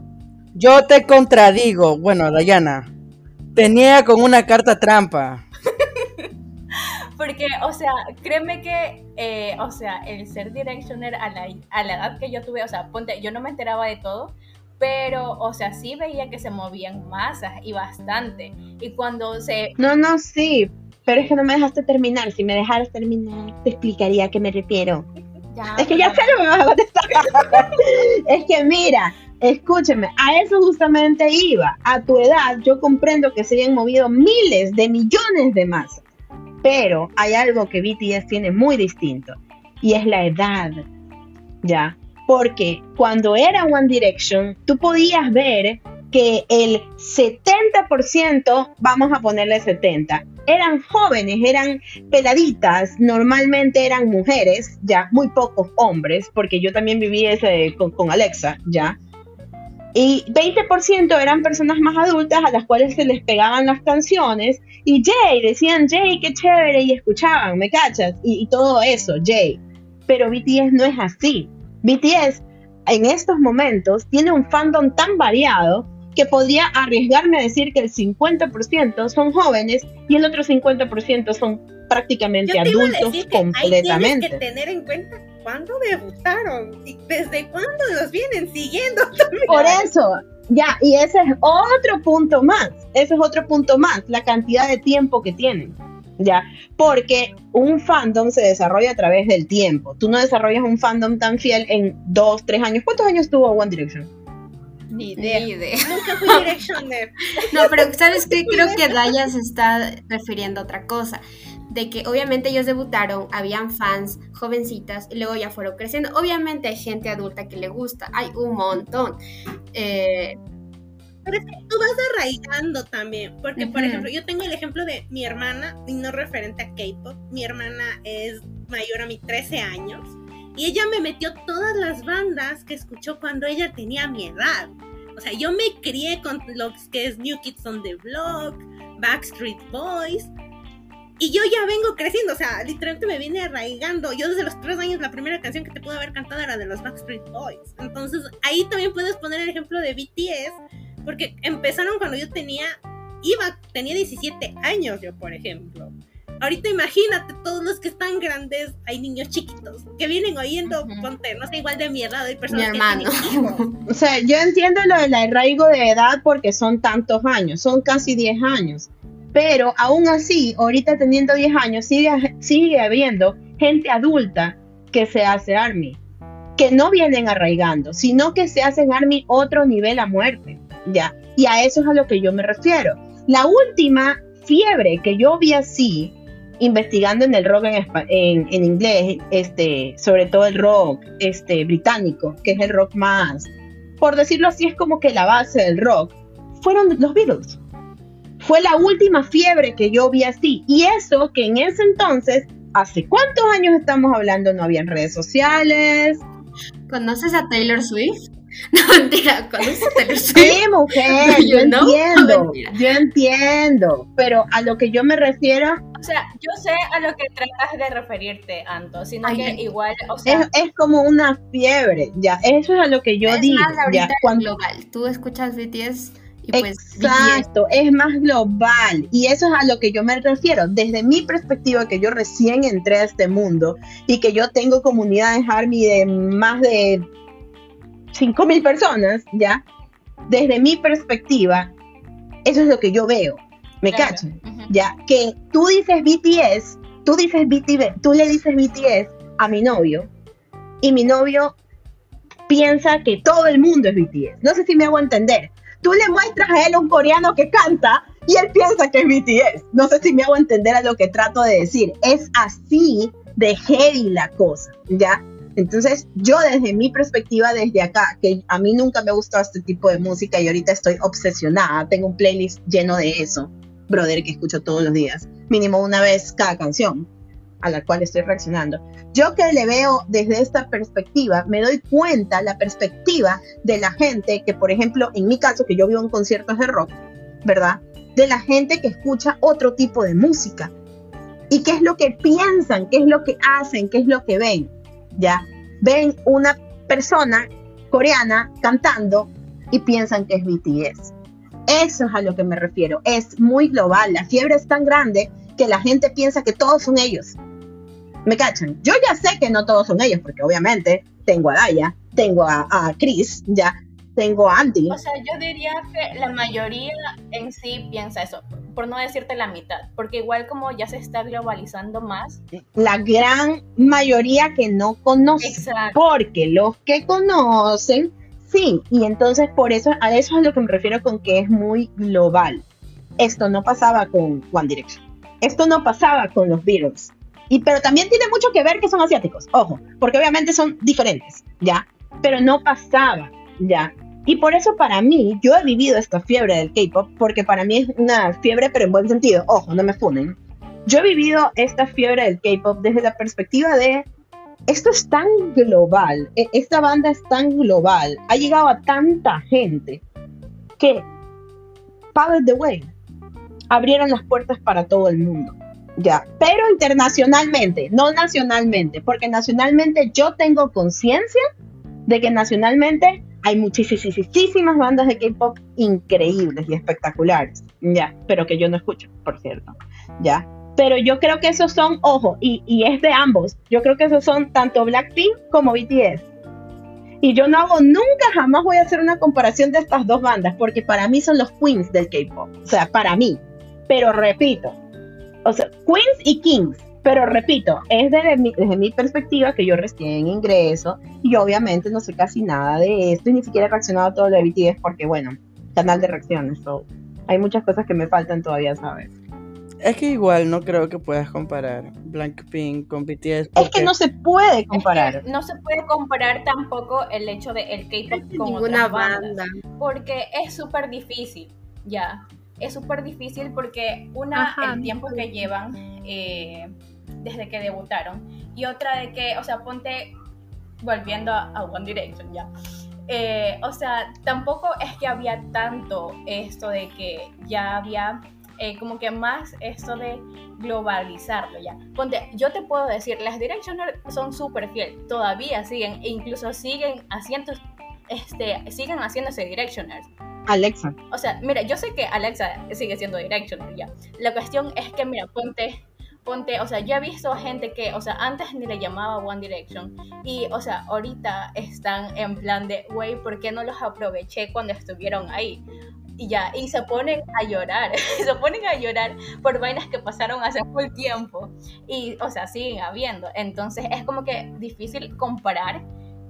Yo te contradigo. Bueno, Dayana. Tenía con una carta trampa. Porque, o sea, créeme que, eh, o sea, el ser directioner a la, a la edad que yo tuve, o sea, ponte, yo no me enteraba de todo, pero, o sea, sí veía que se movían masas y bastante. Y cuando se... No, no, sí. Pero es que no me dejaste terminar. Si me dejaras terminar, te explicaría a qué me refiero. Ya, Es que ya sé lo que me vas a contestar. [LAUGHS] es que mira, escúcheme, a eso justamente iba. A tu edad, yo comprendo que se hayan movido miles de millones de masas. Pero hay algo que BTS tiene muy distinto. Y es la edad. ¿Ya? Porque cuando era One Direction, tú podías ver que el 70%, vamos a ponerle 70, eran jóvenes, eran peladitas, normalmente eran mujeres, ya, muy pocos hombres, porque yo también viví ese con, con Alexa, ya. Y 20% eran personas más adultas a las cuales se les pegaban las canciones. Y Jay, decían Jay, qué chévere, y escuchaban, ¿me cachas? Y, y todo eso, Jay. Pero BTS no es así. BTS en estos momentos tiene un fandom tan variado que podría arriesgarme a decir que el 50% son jóvenes y el otro 50% son prácticamente Yo te iba a adultos decir que ahí completamente. tienes que tener en cuenta cuándo debutaron y desde cuándo los vienen siguiendo. [LAUGHS] Por eso, ya, y ese es otro punto más, ese es otro punto más, la cantidad de tiempo que tienen, ya, porque un fandom se desarrolla a través del tiempo. Tú no desarrollas un fandom tan fiel en dos, tres años. ¿Cuántos años tuvo One Direction? Ni Ni idea. idea. [LAUGHS] Nunca fui Directioner. No, pero ¿sabes qué? [LAUGHS] Creo que Daya se está refiriendo a otra cosa. De que obviamente ellos debutaron, habían fans jovencitas y luego ya fueron creciendo. Obviamente hay gente adulta que le gusta, hay un montón. Eh, Pero es que tú vas arraigando también, porque por Ujú. ejemplo, yo tengo el ejemplo de mi hermana, y no referente a K-pop, mi hermana es mayor a mí 13 años, y ella me metió todas las bandas que escuchó cuando ella tenía mi edad. O sea, yo me crié con lo que es New Kids on the Block, Backstreet Boys, y yo ya vengo creciendo, o sea, literalmente me viene arraigando. Yo desde los tres años la primera canción que te pude haber cantado era de los Backstreet Boys. Entonces ahí también puedes poner el ejemplo de BTS, porque empezaron cuando yo tenía, iba, tenía 17 años yo, por ejemplo. Ahorita imagínate todos los que están grandes, hay niños chiquitos que vienen oyendo, Ujú. ponte, no sé, igual de mi edad, hay mi personas hermano. que tienen hijos. [LAUGHS] O sea, yo entiendo lo del arraigo de edad porque son tantos años, son casi 10 años. Pero aún así, ahorita teniendo 10 años, sigue, sigue habiendo gente adulta que se hace Army, que no vienen arraigando, sino que se hacen Army otro nivel a muerte, ¿ya? Y a eso es a lo que yo me refiero. La última fiebre que yo vi así, investigando en el rock en, inglés, este, sobre todo el rock este, británico, que es el rock más, por decirlo así, es como que la base del rock, fueron los Beatles. Fue la última fiebre que yo vi así. Y eso que en ese entonces, ¿hace cuántos años estamos hablando? No habían redes sociales. ¿Conoces a Taylor Swift? [LAUGHS] No, mentira, ¿conoces a Taylor Swift? Sí, mujer, [LAUGHS] yo entiendo, yo entiendo, pero a lo que yo me refiero O sea, yo sé a lo que tratas de referirte, Anto, sino Ay, que igual, o sea, es, es como una fiebre, ya, eso es a lo que yo es digo, más ya, ahorita cuando, global. Tú escuchas BTS y pues. Exacto, es más global y eso es a lo que yo me refiero. Desde mi perspectiva, que yo recién entré a este mundo y que yo tengo comunidades Army de más de 5.000 personas, ¿ya? Desde mi perspectiva, eso es lo que yo veo. ¿Me Claro. ujú. Ya, que tú dices BTS, tú dices BTS, tú le dices BTS a mi novio y mi novio piensa que todo el mundo es BTS. No sé si me hago entender. Tú le muestras a él un coreano que canta y él piensa que es BTS. No sé si me hago entender a lo que trato de decir. Es así de heavy la cosa, ¿ya? Entonces, yo desde mi perspectiva, desde acá, que a mí nunca me ha gustado este tipo de música y ahorita estoy obsesionada, tengo un playlist lleno de eso, brother, que escucho todos los días, mínimo una vez cada canción a la cual estoy reaccionando. Yo que le veo desde esta perspectiva, me doy cuenta la perspectiva de la gente que, por ejemplo, en mi caso, que yo vivo en conciertos de rock, ¿verdad? De la gente que escucha otro tipo de música. ¿Y qué es lo que piensan? ¿Qué es lo que hacen? ¿Qué es lo que ven? ¿Ya? Ven una persona coreana cantando y piensan que es BTS. Eso es a lo que me refiero. Es muy global. La fiebre es tan grande que la gente piensa que todos son ellos. ¿Me cachan? Yo ya sé que no todos son ellos, porque obviamente tengo a Daya, tengo a, a Chris, ya, tengo a Andy. O sea, yo diría que la mayoría en sí piensa eso, por no decirte la mitad, porque igual como ya se está globalizando más, La gran mayoría que no conocen. exacto, Porque los que conocen, sí. Y entonces por eso, a eso es a lo que me refiero con que es muy global. Esto no pasaba con One Direction. Esto no pasaba con los Beatles. Y pero también tiene mucho que ver que son asiáticos, ojo, porque obviamente son diferentes, ¿ya? Pero no pasaba, ¿ya? Y por eso para mí, yo he vivido esta fiebre del K-pop, porque para mí es una fiebre, pero en buen sentido. Ojo, no me funen. Yo he vivido esta fiebre del K-pop desde la perspectiva de esto es tan global, e- esta banda es tan global, ha llegado a tanta gente que Paved the Way abrieron las puertas para todo el mundo. Ya, pero internacionalmente, no nacionalmente, porque nacionalmente yo tengo conciencia de que nacionalmente hay muchísimas bandas de K-pop increíbles y espectaculares, ya, pero que yo no escucho, por cierto, ya. Pero yo creo que esos son, ojo, y, y es de ambos, yo creo que esos son tanto Blackpink como BTS. Y yo no hago nunca, jamás voy a hacer una comparación de estas dos bandas, porque para mí son los queens del K-pop, o sea, para mí. Pero repito, o sea, queens y kings, pero repito, es desde mi, desde mi perspectiva que yo recién ingreso y obviamente no sé casi nada de esto y ni siquiera he reaccionado a todo lo de BTS porque, bueno, canal de reacciones, so, hay muchas cosas que me faltan todavía saber. Es que igual no creo que puedas comparar Blackpink con BTS. Es que porque- no se puede Es comparar. que no se puede comparar tampoco el hecho de el K-pop con Ninguna otras bandas, banda. porque es súper difícil, ya. Es súper difícil porque una, Ajá. el tiempo que llevan eh, desde que debutaron y otra de que, o sea, ponte volviendo a, a One Direction ya. Eh, o sea, tampoco es que había tanto esto de que ya había eh, como que más esto de globalizarlo ya. Ponte, yo te puedo decir, las Directioners son súper fiel, todavía siguen, e incluso siguen haciendo, este, siguen haciéndose Directioners. Alexa, O sea, mira, yo sé que Alexa sigue siendo Directioner ya. La cuestión es que, mira, ponte, ponte, o sea, yo he visto gente que, o sea, antes ni le llamaba One Direction y, o sea, ahorita están en plan de, güey, ¿por qué no los aproveché cuando estuvieron ahí? Y ya, y se ponen a llorar, [LAUGHS] se ponen a llorar por vainas que pasaron hace full tiempo y, o sea, siguen habiendo. Entonces es como que difícil comparar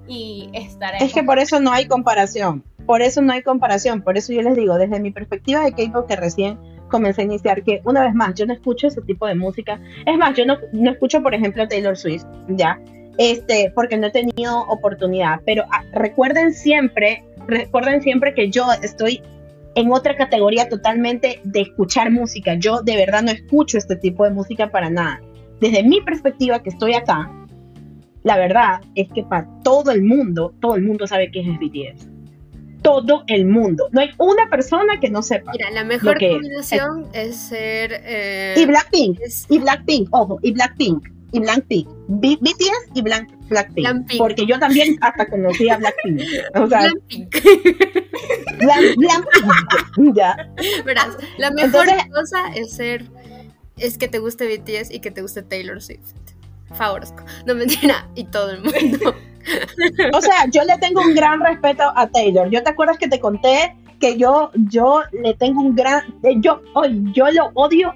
y estar en es que por eso no hay comparación. Por eso no hay comparación. Por eso yo les digo, desde mi perspectiva de K-pop que recién comencé a iniciar, que una vez más, yo no escucho ese tipo de música. Es más, yo no, no escucho, por ejemplo, Taylor Swift, ¿ya? Este, porque no he tenido oportunidad. Pero ah, recuerden siempre, recuerden siempre que yo estoy en otra categoría totalmente de escuchar música. Yo de verdad no escucho este tipo de música para nada. Desde mi perspectiva que estoy acá, la verdad es que para todo el mundo, todo el mundo sabe quién es BTS. Todo el mundo. No hay una persona que no sepa. Mira, la mejor que- combinación es ser. eh, Y Blackpink, es y Blackpink, ojo, y Blackpink, y Blackpink. BTS y Black- Blackpink. Blackpink. Porque yo también hasta conocí a Blackpink. O sea, Blackpink. Black- Blackpink. ya. Verás, la mejor Entonces- cosa es ser. Es que te guste BTS y que te guste Taylor Swift. Favorosco. No mentira. Y todo el mundo. [LAUGHS] O sea, yo le tengo un gran respeto a Taylor. ¿Yo te acuerdas que te conté que yo, yo le tengo un gran, eh, yo, yo lo odio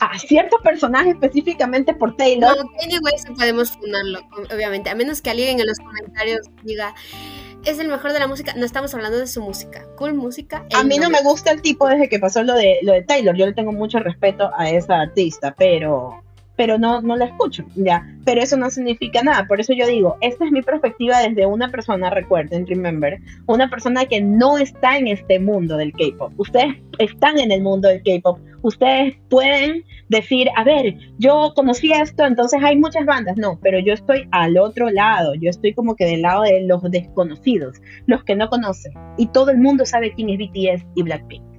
a ciertos personajes específicamente por Taylor. No, sí podemos fundarlo, obviamente. A menos que alguien en los comentarios diga. Es el mejor de la música. No estamos hablando de su música. Cool música. A mí no me gusta el tipo desde que pasó lo de lo de Taylor. Yo le tengo mucho respeto a esa artista, pero pero no no la escucho, ya. Pero eso no significa nada. Por eso yo digo, esta es mi perspectiva desde una persona, recuerden, remember, una persona que no está en este mundo del K-pop. Ustedes están en el mundo del K-pop. Ustedes pueden decir, a ver, yo conocí esto, entonces hay muchas bandas. No, pero yo estoy al otro lado. Yo estoy como que del lado de los desconocidos, los que no conocen. Y todo el mundo sabe quién es BTS y Blackpink.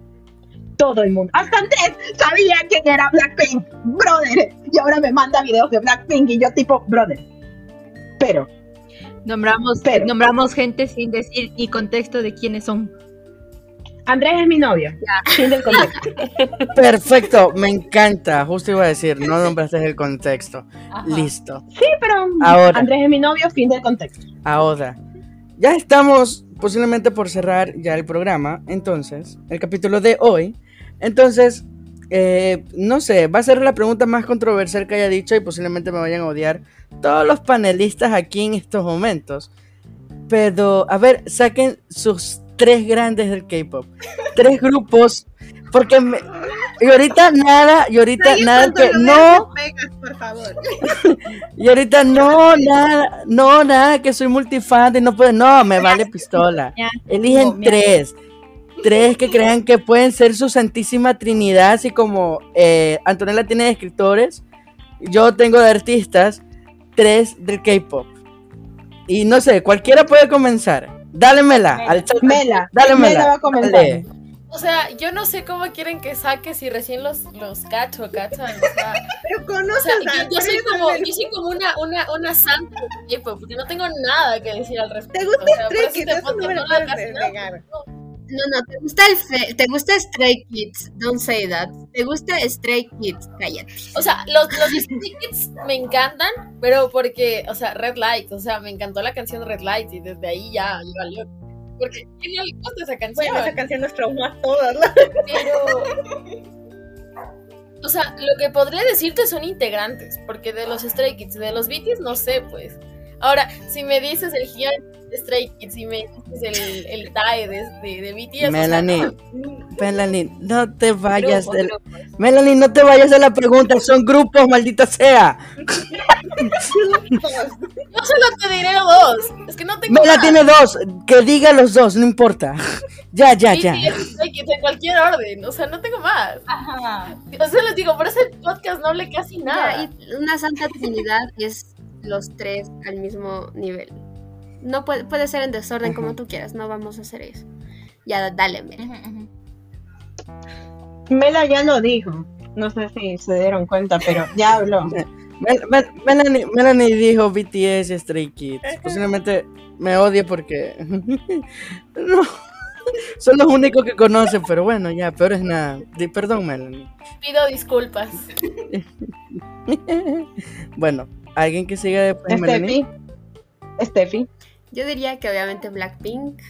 Todo el mundo. Hasta Andrés sabía quién era Blackpink, brother. Y ahora me manda videos de Blackpink y yo tipo, brother. Pero, Nombramos, Pero- nombramos gente sin decir ni contexto de quiénes son. Andrés es mi novio. Fin del contexto. [LAUGHS] Perfecto, me encanta. Justo iba a decir, no nombraste el contexto. Ajá. Listo. Sí, pero Ahora. Andrés es mi novio, fin del contexto. Ahora, ya estamos posiblemente por cerrar ya el programa, entonces, el capítulo de hoy. Entonces, eh, no sé, va a ser la pregunta más controversial que haya dicho y posiblemente me vayan a odiar todos los panelistas aquí en estos momentos. Pero, a ver, saquen sus tres grandes del K-pop. Tres [LAUGHS] grupos Porque me- y ahorita nada, y ahorita nada que no, pegas, por favor. [LAUGHS] y ahorita no, nada, no, nada, que soy multifan y no puede, no, me vale pistola. Eligen tres. Tres que crean que pueden ser su santísima trinidad, así como eh, Antonella tiene de escritores, yo tengo de artistas, tres del K-pop. Y no sé, cualquiera puede comenzar. Dálemela al chat. Mela, Dálemela. Mela va a dale. O sea, yo no sé cómo quieren que saque si recién los, los cacho, cachan. O sea, Pero o conoces sea, a yo, yo soy como, yo soy como una, una, una santa del K-pop, porque no tengo nada que decir al respecto. ¿Te gusta o sea, te no No, no, te gusta el fe- te gusta Stray Kids, don't say that. Te gusta Stray Kids, cállate. O sea, los, los Stray Kids me encantan, pero porque, o sea, Red Light, o sea, me encantó la canción Red Light y desde ahí ya ya valió. Porque a quién no le gusta esa canción, Bueno, esa canción nos traumó a todas. ¿no? pero. O sea, lo que podría decirte son integrantes, porque de los Stray Kids, de los BTS, no sé, pues. Ahora, si me dices el gigante de Stray Kids, si me dices el, el TAE de, de, de BTS, o sea, Melanie, Melanie, no te vayas del... grupos. Melanie, no te vayas de la pregunta, son grupos, maldita sea. yo solo te diré dos. Es que no tengo Mela más. tiene dos, que diga los dos, no importa. Ya, ya, ya. BTS, Stray Kids en cualquier orden, o sea, no tengo más. Ajá. O sea, les digo, por eso el podcast no hablé casi nada. Ya, y una santa trinidad es los tres al mismo nivel. No puede, puede ser en desorden como tú quieras, no vamos a hacer eso. Ya, dale, Mela. Mela ya lo dijo. No sé si se dieron cuenta, pero ya habló. [LAUGHS] Mel- Mel- Melanie, Melanie dijo BTS y Stray Kids. Posiblemente me odie porque [LAUGHS] no, son los únicos que conocen, pero bueno, ya, peor es nada. Di- Perdón, Melanie. Pido disculpas. [LAUGHS] Bueno, alguien que siga después, Melanie. Steffi. Steffi. Yo diría que obviamente Blackpink,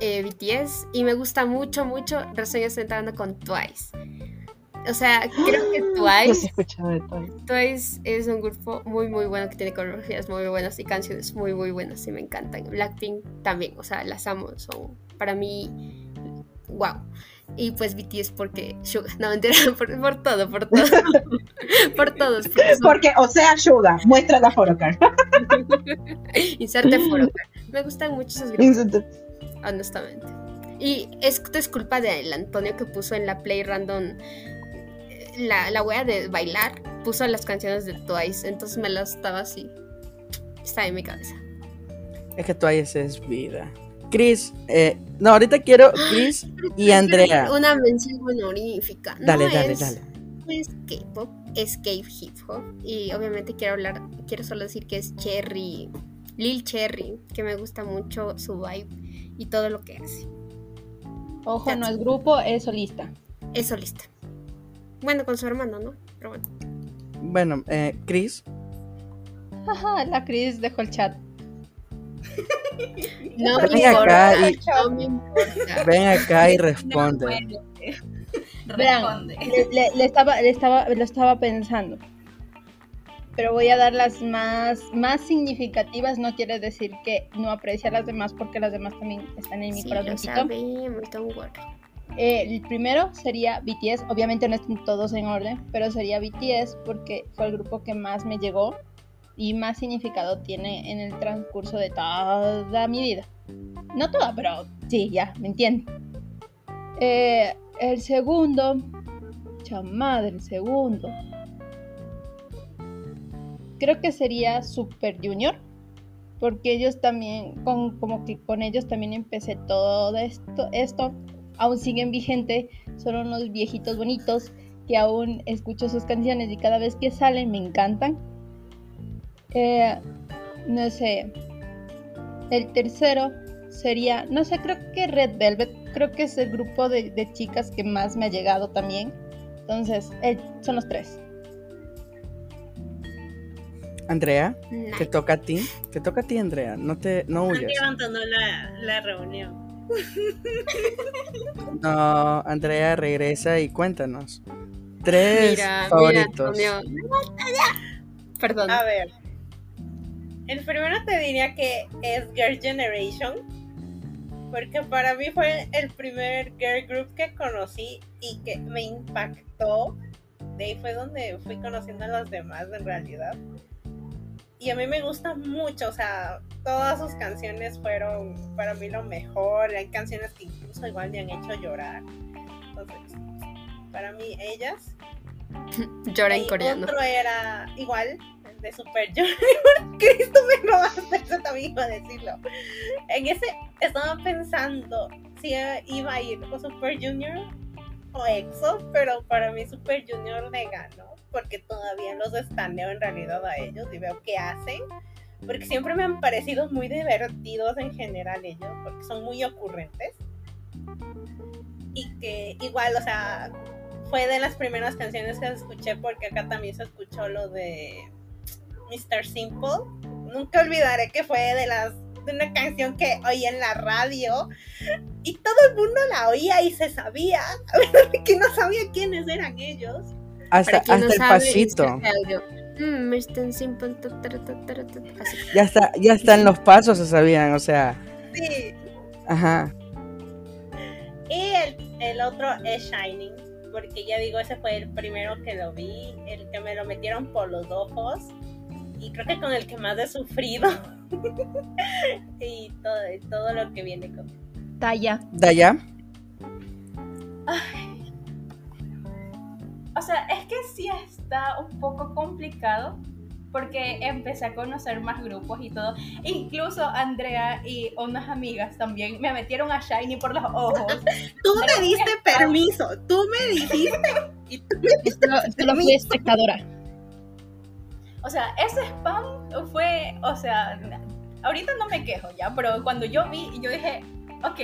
eh, BTS, y me gusta mucho, mucho, recién estoy entrando con Twice. O sea, creo que [GASPS] Twice, de todo. Twice es un grupo muy, muy bueno que tiene coreografías muy buenas y canciones muy, muy buenas y me encantan. Blackpink también, o sea, las amo, son para mí, wow. Y pues BTS porque Suga, no mentira, [LAUGHS] por, por todo, por todo. [LAUGHS] por todos, porque son- Porque, o sea, Suga, muestra la photocard. [LAUGHS] inserte foro. Me gustan mucho esos grupos. honestamente. Y esto es culpa del Antonio que puso en la Play Random eh, la, la wea de bailar, puso las canciones de Twice, entonces me las estaba así. Está en mi cabeza. Es que Twice es vida. Chris, eh, no, ahorita quiero [GASPS] Chris y Andrea. Una mención honorífica. No Dale, dale, es, dale. no es K-pop, es K hip hop. Y obviamente quiero hablar, quiero solo decir que es Cherry, Lil Cherry, que me gusta mucho su vibe y todo lo que hace. Ojo, no es grupo, es solista. Es solista. Bueno, con su hermano, ¿no? Pero bueno. Bueno, eh, Chris, Ajá, [LAUGHS] la Cris dejó el chat. No Ven me importa. acá y- No me importa. ven acá y responde. Vean, Responde. le, le- le estaba, le estaba, lo estaba pensando. Pero voy a dar las más, más significativas. No quiere decir que no aprecie a las demás, porque las demás también están en mi Sí, corazoncito. Eh, el primero sería BTS. Obviamente no están todos en orden, pero sería BTS porque fue el grupo que más me llegó y más significado tiene en el transcurso de toda mi vida. No toda, pero sí, ya, me entiende. Eh, el segundo, chamadre, el segundo. Creo que sería Super Junior. Porque ellos también, con, como que con ellos también empecé todo esto, esto aún siguen vigente, son unos viejitos bonitos que aún escucho sus canciones y cada vez que salen me encantan. Eh, no sé, el tercero sería, no sé, creo que Red Velvet, creo que es el grupo de, de chicas que más me ha llegado también. Entonces, eh, son los tres. Andrea, Nice. te toca a ti. Te toca a ti, Andrea. No te, no huyas. Nadie abandonó la, la reunión. [LAUGHS] No, Andrea, regresa y cuéntanos. Tres Mira, favoritos. Perdón. A ver. El primero te diría que es Girl Generation. porque para mí fue el primer girl group que conocí y que me impactó. De ahí fue donde fui conociendo a los demás en realidad. Y a mí me gusta mucho, o sea, todas sus canciones fueron para mí lo mejor. Hay canciones que incluso igual me han hecho llorar. Entonces, para mí ellas. [LAUGHS] Llora en coreano. Otro era igual, de Super Junior. [LAUGHS] Cristo me robaste, eso también iba a decirlo. En ese estaba pensando si iba a ir con Super Junior o EXO, pero para mí Super Junior me ganó, porque todavía los estaneo en realidad a ellos y veo qué hacen. Porque siempre me han parecido muy divertidos en general ellos, porque son muy ocurrentes. Y que igual, o sea, fue de las primeras canciones que escuché porque acá también se escuchó lo de Mr. Simple. Nunca olvidaré que fue de las de una canción que oí en la radio y todo el mundo la oía y se sabía, [LAUGHS] que no sabía quiénes eran ellos. Hasta, no el sabe, pasito. audio. Mm, Mr. Simple, ta, ta, ta, ta, ta, así. Ya está, ya está en los pasos se sabían, o sea, Sí. ajá. Y el, el otro es Shining, porque ya digo, ese fue el primero que lo vi, el que me lo metieron por los ojos y creo que con el que más he sufrido. [LAUGHS] y todo, todo lo que viene con Talla. Daya. O sea, es que sí está un poco complicado porque empecé a conocer más grupos y todo. Incluso Andrea y unas amigas también me metieron a Shiny por los ojos. [LAUGHS] Tú me diste permiso, tú me dijiste [LAUGHS] y tú me diste solo fui espectadora. O sea, ese spam fue, o sea, ahorita no me quejo ya, pero cuando yo vi, yo dije, ok,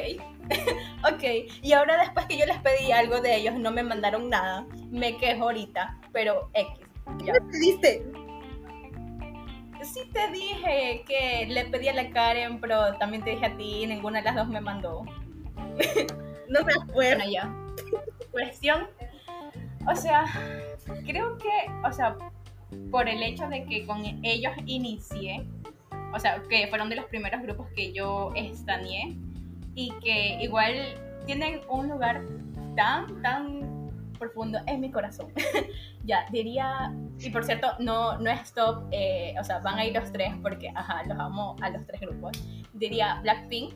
[LAUGHS] ok. Y ahora después que yo les pedí algo de ellos, no me mandaron nada. Me quejo ahorita, pero X. Ya. me diste. Sí te dije que le pedí a la Karen, pero también te dije a ti, ninguna de las dos me mandó. [LAUGHS] No me acuerdo. Bueno, ya. Cuestión. O sea, creo que, o sea, por el hecho de que con ellos inicié, o sea, que fueron de los primeros grupos que yo estaneé y que igual tienen un lugar tan, tan profundo en mi corazón. [LAUGHS] ya, diría, y por cierto, no, no es top, eh, o sea, van a ir los tres porque, ajá, los amo a los tres grupos. Diría Blackpink,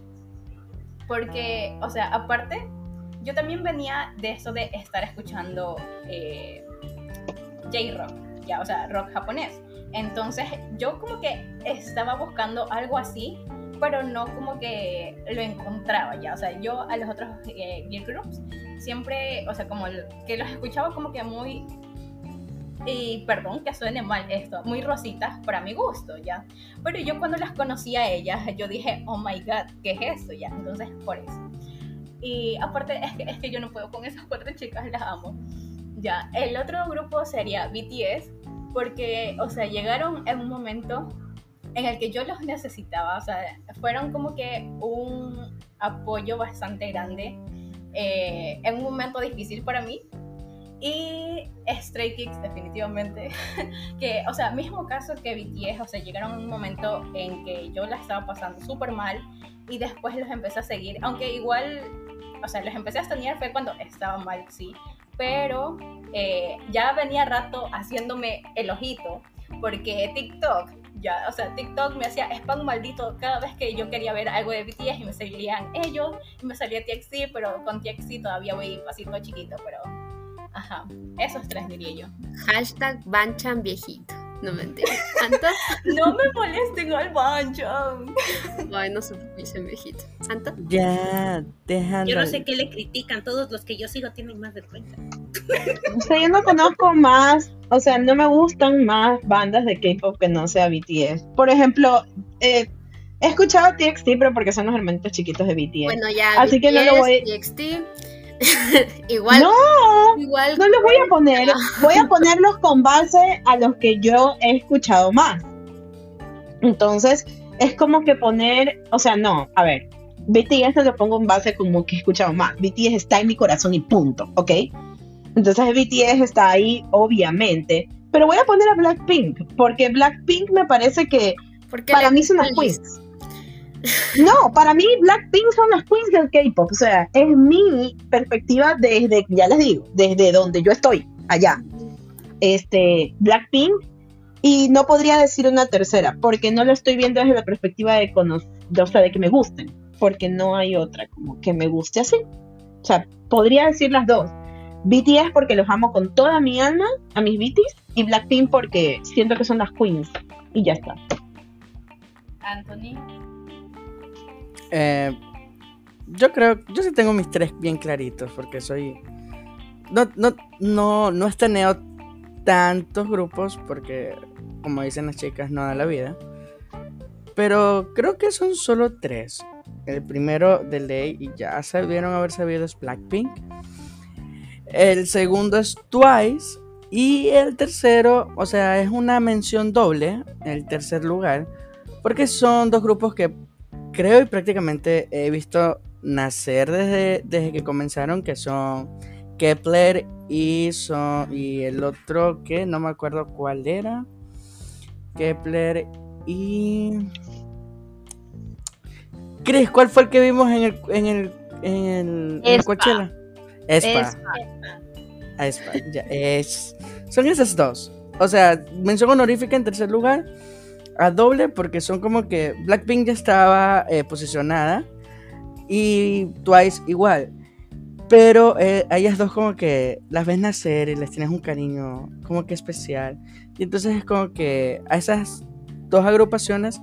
porque, o sea, aparte, yo también venía de eso de estar escuchando eh, J-Rock, ya, o sea, rock japonés. Entonces, yo como que estaba buscando algo así, pero no como que lo encontraba ya. O sea, yo a los otros eh, girl groups siempre, o sea, como que los escuchaba como que muy. Y perdón que suene mal esto, muy rositas para mi gusto, ¿ya? Pero yo cuando las conocí a ellas, yo dije, oh my god, ¿qué es eso? Ya, entonces por eso. Y aparte, es que, es que yo no puedo con esas cuatro chicas, las amo. Ya, el otro grupo sería BTS, porque, o sea, llegaron en un momento en el que yo los necesitaba, o sea, fueron como que un apoyo bastante grande eh, en un momento difícil para mí. Y Stray Kids, definitivamente, [LAUGHS] que, o sea, mismo caso que BTS, o sea, llegaron en un momento en que yo la estaba pasando súper mal y después los empecé a seguir, aunque igual, o sea, los empecé a extrañar fue cuando estaba mal, sí, pero eh, ya venía rato haciéndome el ojito, porque TikTok, ya, o sea, TikTok me hacía spam maldito cada vez que yo quería ver algo de BTS y me seguirían ellos, y me salía TXT, pero con TXT todavía voy pasito chiquito, pero, ajá, esos tres diría yo. Hashtag Banchan viejito. No me entiendo. ¿Anto? No me molesten al bancho. Ay, no se dicen viejito. ¿Anto? Ya, déjalo. Yo no sé qué le critican, todos los que yo sigo tienen más de 30. O sea, yo no conozco más, o sea, no me gustan más bandas de K-pop que no sea BTS. Por ejemplo, eh, he escuchado TXT, pero porque son los hermanitos chiquitos de BTS. Bueno, ya. Así que no lo voy- TXT. [LAUGHS] igual. no, Igual. no los voy a poner. Voy a ponerlos con base a los que yo he escuchado más. Entonces, es como que poner, o sea, no, a ver, BTS no lo pongo en base como que he escuchado más. BTS está en mi corazón y punto, ¿ok? Entonces BTS está ahí, obviamente. Pero voy a poner a Blackpink, porque Blackpink me parece que para mí es una gusta el quiz. No, para mí Blackpink son las queens del K-pop. O sea, es mi perspectiva desde, ya les digo, desde donde yo estoy, allá. Este, Blackpink. Y no podría decir una tercera, porque no lo estoy viendo desde la perspectiva de, de, o sea, de que me gusten. Porque no hay otra como que me guste así. O sea, podría decir las dos. BTS porque los amo con toda mi alma, a mis BTS. Y Blackpink porque siento que son las queens. Y ya está. Anthony. Eh, yo creo, yo sí tengo mis tres bien claritos, porque soy... No, no, no, no estaneo tantos grupos, porque como dicen las chicas, no da la vida. Pero creo que son solo tres. El primero de ley, y ya sabieron haber sabido, es Blackpink. El segundo es Twice. Y el tercero, o sea, es una mención doble, el tercer lugar, porque son dos grupos que creo y prácticamente he visto nacer desde, desde que comenzaron, que son Kepler y, son, y el otro que no me acuerdo cuál era. Kepler y... Chris, ¿cuál fue el que vimos en el, en el, en el, en el. Coachella? Espa. Espa. A Espa, ya, es... Son esas dos. O sea, mención honorífica en tercer lugar. A doble porque son como que Blackpink ya estaba eh, posicionada. Y Twice igual. Pero eh, ellas dos como que las ves nacer y les tienes un cariño como que especial. Y entonces es como que a esas dos agrupaciones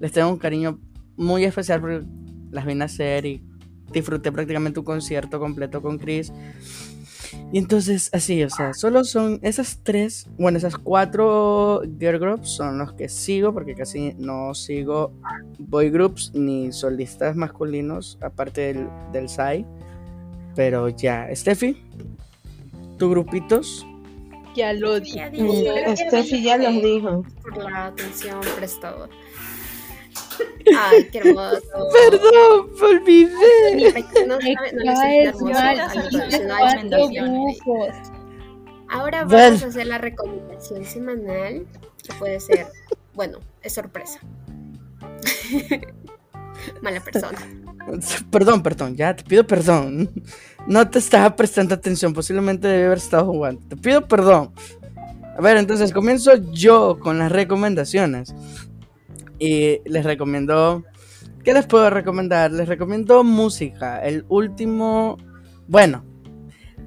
les tengo un cariño muy especial porque las vi nacer y disfruté prácticamente un concierto completo con Chris. Y entonces, así, o sea, solo son esas tres, bueno, esas cuatro girl groups son los que sigo, porque casi no sigo boy groups ni solistas masculinos, aparte del, del SAI. Pero ya, Steffi, ¿tu grupitos? Ya lo dije. Steffi ya los dijo. Por la atención prestada. Ay, qué hermoso. Perdón, me olvidé. No, no. Ahora vamos a hacer la recomendación semanal, que puede ser, bueno, es sorpresa. [LAUGHS] Mala persona. Perdón, perdón, ya te pido perdón. No te estaba prestando atención, posiblemente debí haber estado jugando. Te pido perdón. A ver, entonces comienzo yo con las recomendaciones. Y les recomiendo. ¿Qué les puedo recomendar? Les recomiendo música. El último. Bueno,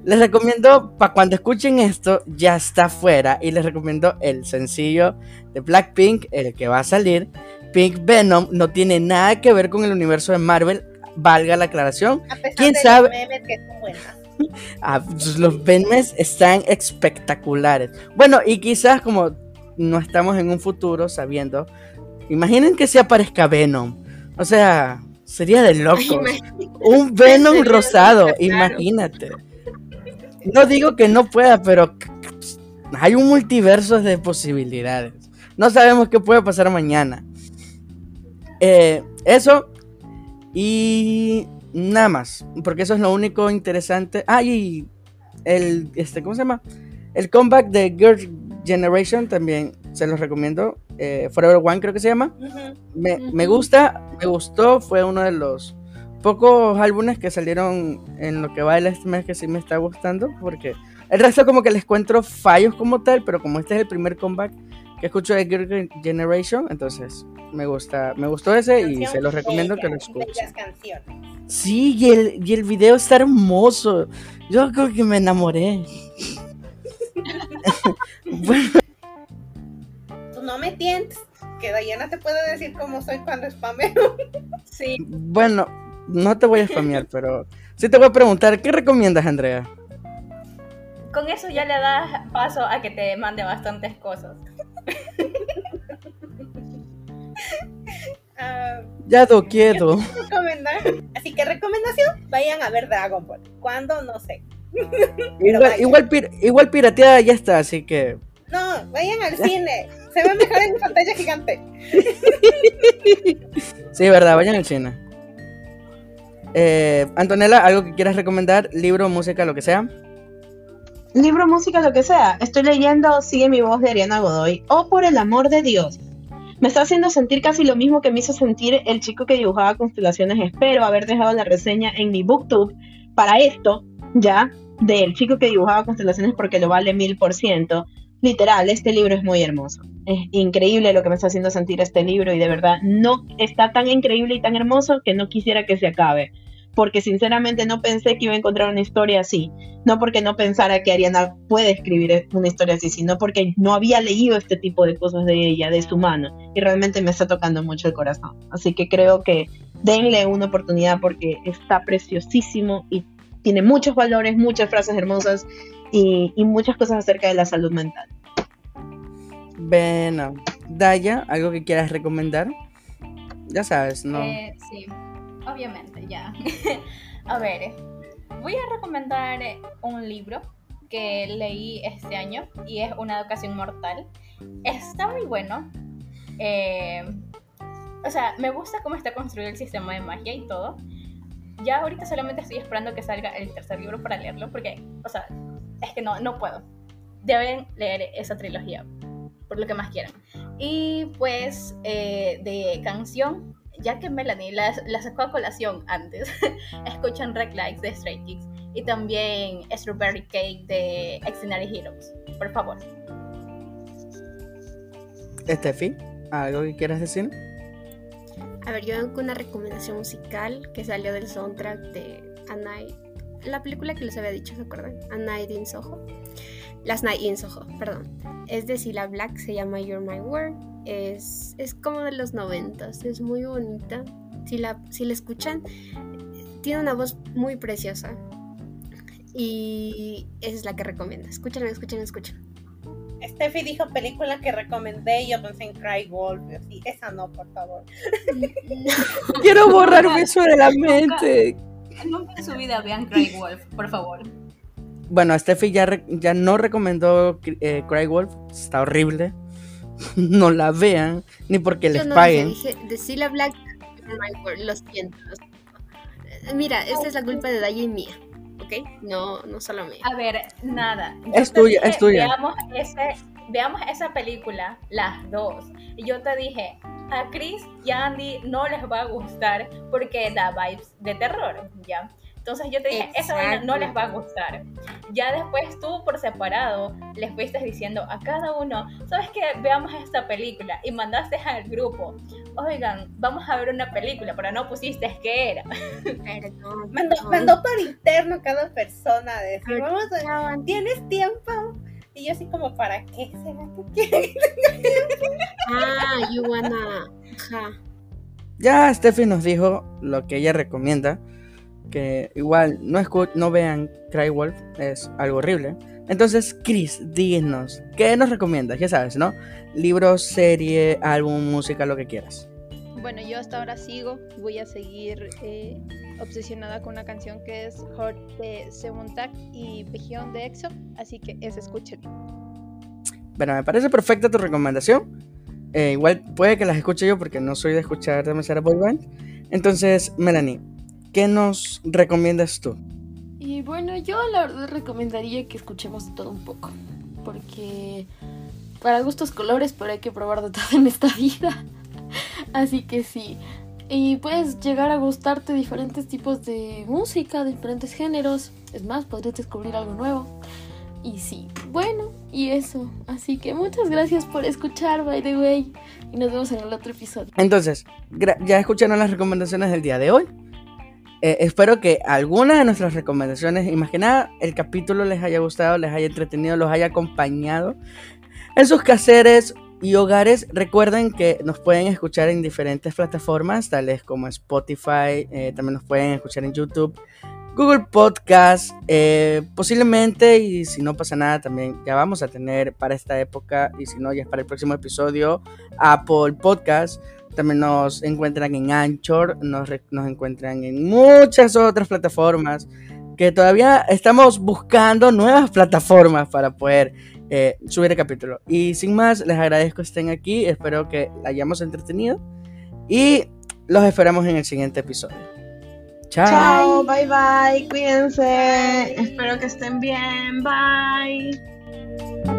les recomiendo para cuando escuchen esto, ya está fuera. Y les recomiendo el sencillo de Blackpink, el que va a salir. Pink Venom no tiene nada que ver con el universo de Marvel, valga la aclaración. A pesar ¿Quién de sabe? los memes que son buenas. [LAUGHS] Ah, pues, los memes están espectaculares. Bueno, y quizás como no estamos en un futuro sabiendo, imaginen que se aparezca Venom. O sea, sería de locos. Un Venom rosado, claro. imagínate. No digo que no pueda, pero hay un multiverso de posibilidades. No sabemos qué puede pasar mañana. Eh, eso y nada más, porque eso es lo único interesante. Ah, y el, este, ¿cómo se llama? El comeback de Girl Generation también se los recomiendo. Eh, Forever One creo que se llama. Me, me gusta, me gustó, fue uno de los pocos álbumes que salieron en lo que va de este mes que sí me está gustando, porque el resto como que les encuentro fallos como tal, pero como este es el primer comeback que escucho de Girl Generation, entonces me gusta, me gustó ese y se los recomiendo que lo escuchen. Sí, y el, y el video está hermoso. Yo creo que me enamoré. [LAUGHS] [LAUGHS] bueno, no me tientes, que Dayana te puede decir cómo soy cuando spameo. [LAUGHS] Sí. bueno, no te voy a spamear, [LAUGHS] pero sí te voy a preguntar, ¿qué recomiendas, Andrea? Con eso ya le das paso a que te mande bastantes cosas. [LAUGHS] Ah, Ya lo quiero. Así que recomendación, vayan a ver Dragon Ball. ¿Cuándo? No sé. Igual, igual, pir- igual pirateada ya está, así que No, vayan al cine. Se ve mejor en pantalla gigante. sí, verdad, vayan al cine. Eh, Antonella, ¿algo que quieras recomendar? Libro, música, lo que sea. Libro, música, lo que sea. Estoy leyendo Sigue mi voz de Ariana Godoy o Por el amor de Dios. me está haciendo sentir casi lo mismo que me hizo sentir el chico que dibujaba constelaciones. Espero haber dejado la reseña en mi booktube para esto, ya, del chico que dibujaba constelaciones porque lo vale mil por ciento. Literal, este libro es muy hermoso. Es increíble lo que me está haciendo sentir este libro y de verdad no está tan increíble y tan hermoso que no quisiera que se acabe. Porque sinceramente no pensé que iba a encontrar una historia así. No porque no pensara que Ariana puede escribir una historia así, sino porque no había leído este tipo de cosas de ella, de su mano. Y realmente me está tocando mucho el corazón. Así que creo que denle una oportunidad porque está preciosísimo y tiene muchos valores, muchas frases hermosas y, y muchas cosas acerca de la salud mental. Bueno, Daya, ¿algo que quieras recomendar? Ya sabes, ¿no? Eh, sí, obviamente, ya. [LAUGHS] a ver, voy a recomendar un libro que leí este año y es Una educación mortal. Está muy bueno. Eh, o sea, me gusta cómo está construido el sistema de magia y todo. Ya ahorita solamente estoy esperando que salga el tercer libro para leerlo porque, o sea, es que no, no puedo. Deben leer esa trilogía, por lo que más quieran. Y pues eh, de canción, ya que Melanie la, la sacó a colación antes, [LAUGHS] escuchan Red Lights de Stray Kids y también Strawberry Cake de Excenary Heroes. Por favor. Steffi, ¿algo que quieras decir? A ver, yo tengo una recomendación musical que salió del soundtrack de A Night, la película que les había dicho, ¿se acuerdan? A Night in Soho. Last Night in Soho, perdón. Es de Cilla Black, se llama You're My World. Es, es como de los noventas, es muy bonita. Si la, si la escuchan, tiene una voz muy preciosa. Y esa es la que recomiendo. Escúchenla, escuchen, escuchen. Steffi dijo película que recomendé y yo pensé en Cry Wolf. y así, esa no, por favor. Quiero borrarme eso de la mente. [LAUGHS] Nunca en su vida vean Cry Wolf, por favor. Bueno, Steffi ya, re- ya no recomendó eh, Cry Wolf. Está horrible. [LAUGHS] No la vean, ni porque les no paguen. dije, dije, de Cilla Black, lo siento. lo siento. Mira, esta es la culpa de Daya y mía, ¿ok? No, no solo mía. A ver, nada. Yo Es tuya, dije, es tuya. Veamos, ese, veamos esa película, las dos. Y yo te dije, a Chris y a Andy no les va a gustar porque da vibes de terror, ¿ya? Entonces yo te dije, esa vaina no les va a gustar. Ya después tú por separado les fuiste diciendo a cada uno, ¿sabes qué? Veamos esta película. Y mandaste al grupo, oigan, vamos a ver una película, pero no pusiste qué era. Perdón. Mandó, mandó por interno cada persona a decir, vamos a ¿tienes tiempo? Y yo así como, ¿para qué será que? Ah, you wanna. Ajá. Ya Steffi nos dijo lo que ella recomienda. Que igual no, escu- no vean Cry Wolf, es algo horrible. Entonces, Chris, dinos, ¿qué nos recomiendas? Ya sabes, ¿no? Libro, serie, álbum, música, lo que quieras. Bueno, yo hasta ahora sigo, voy a seguir eh, obsesionada con una canción que es Heart de Semontag y Beyond de EXO, así que esa escuchen. Bueno, me parece perfecta tu recomendación. Eh, igual puede que las escuche yo porque no soy de escuchar demasiada boy band. Entonces, Melanie, ¿qué nos recomiendas tú? Y bueno, yo la verdad recomendaría que escuchemos de todo un poco. Porque para gustos colores, pero hay que probar de todo en esta vida. Así que sí. Y puedes llegar a gustarte diferentes tipos de música, diferentes géneros. Es más, podrías descubrir algo nuevo. Y sí, bueno, y eso. Así que muchas gracias por escuchar, by the way. Y nos vemos en el otro episodio. Entonces, ya escucharon las recomendaciones del día de hoy. Eh, espero que alguna de nuestras recomendaciones, y más que nada, el capítulo les haya gustado, les haya entretenido, los haya acompañado en sus caseres y hogares. Recuerden que nos pueden escuchar en diferentes plataformas, tales como Spotify, eh, también nos pueden escuchar en YouTube, Google Podcast, eh, posiblemente, y si no pasa nada, también ya vamos a tener para esta época, y si no, ya es para el próximo episodio, Apple Podcast. También nos encuentran en Anchor, nos, nos encuentran en muchas otras plataformas que todavía estamos buscando nuevas plataformas para poder eh, subir el capítulo. Y sin más, les agradezco que estén aquí, espero que la hayamos entretenido y los esperamos en el siguiente episodio. Chao. Chao, bye bye, cuídense. Espero que estén bien, bye.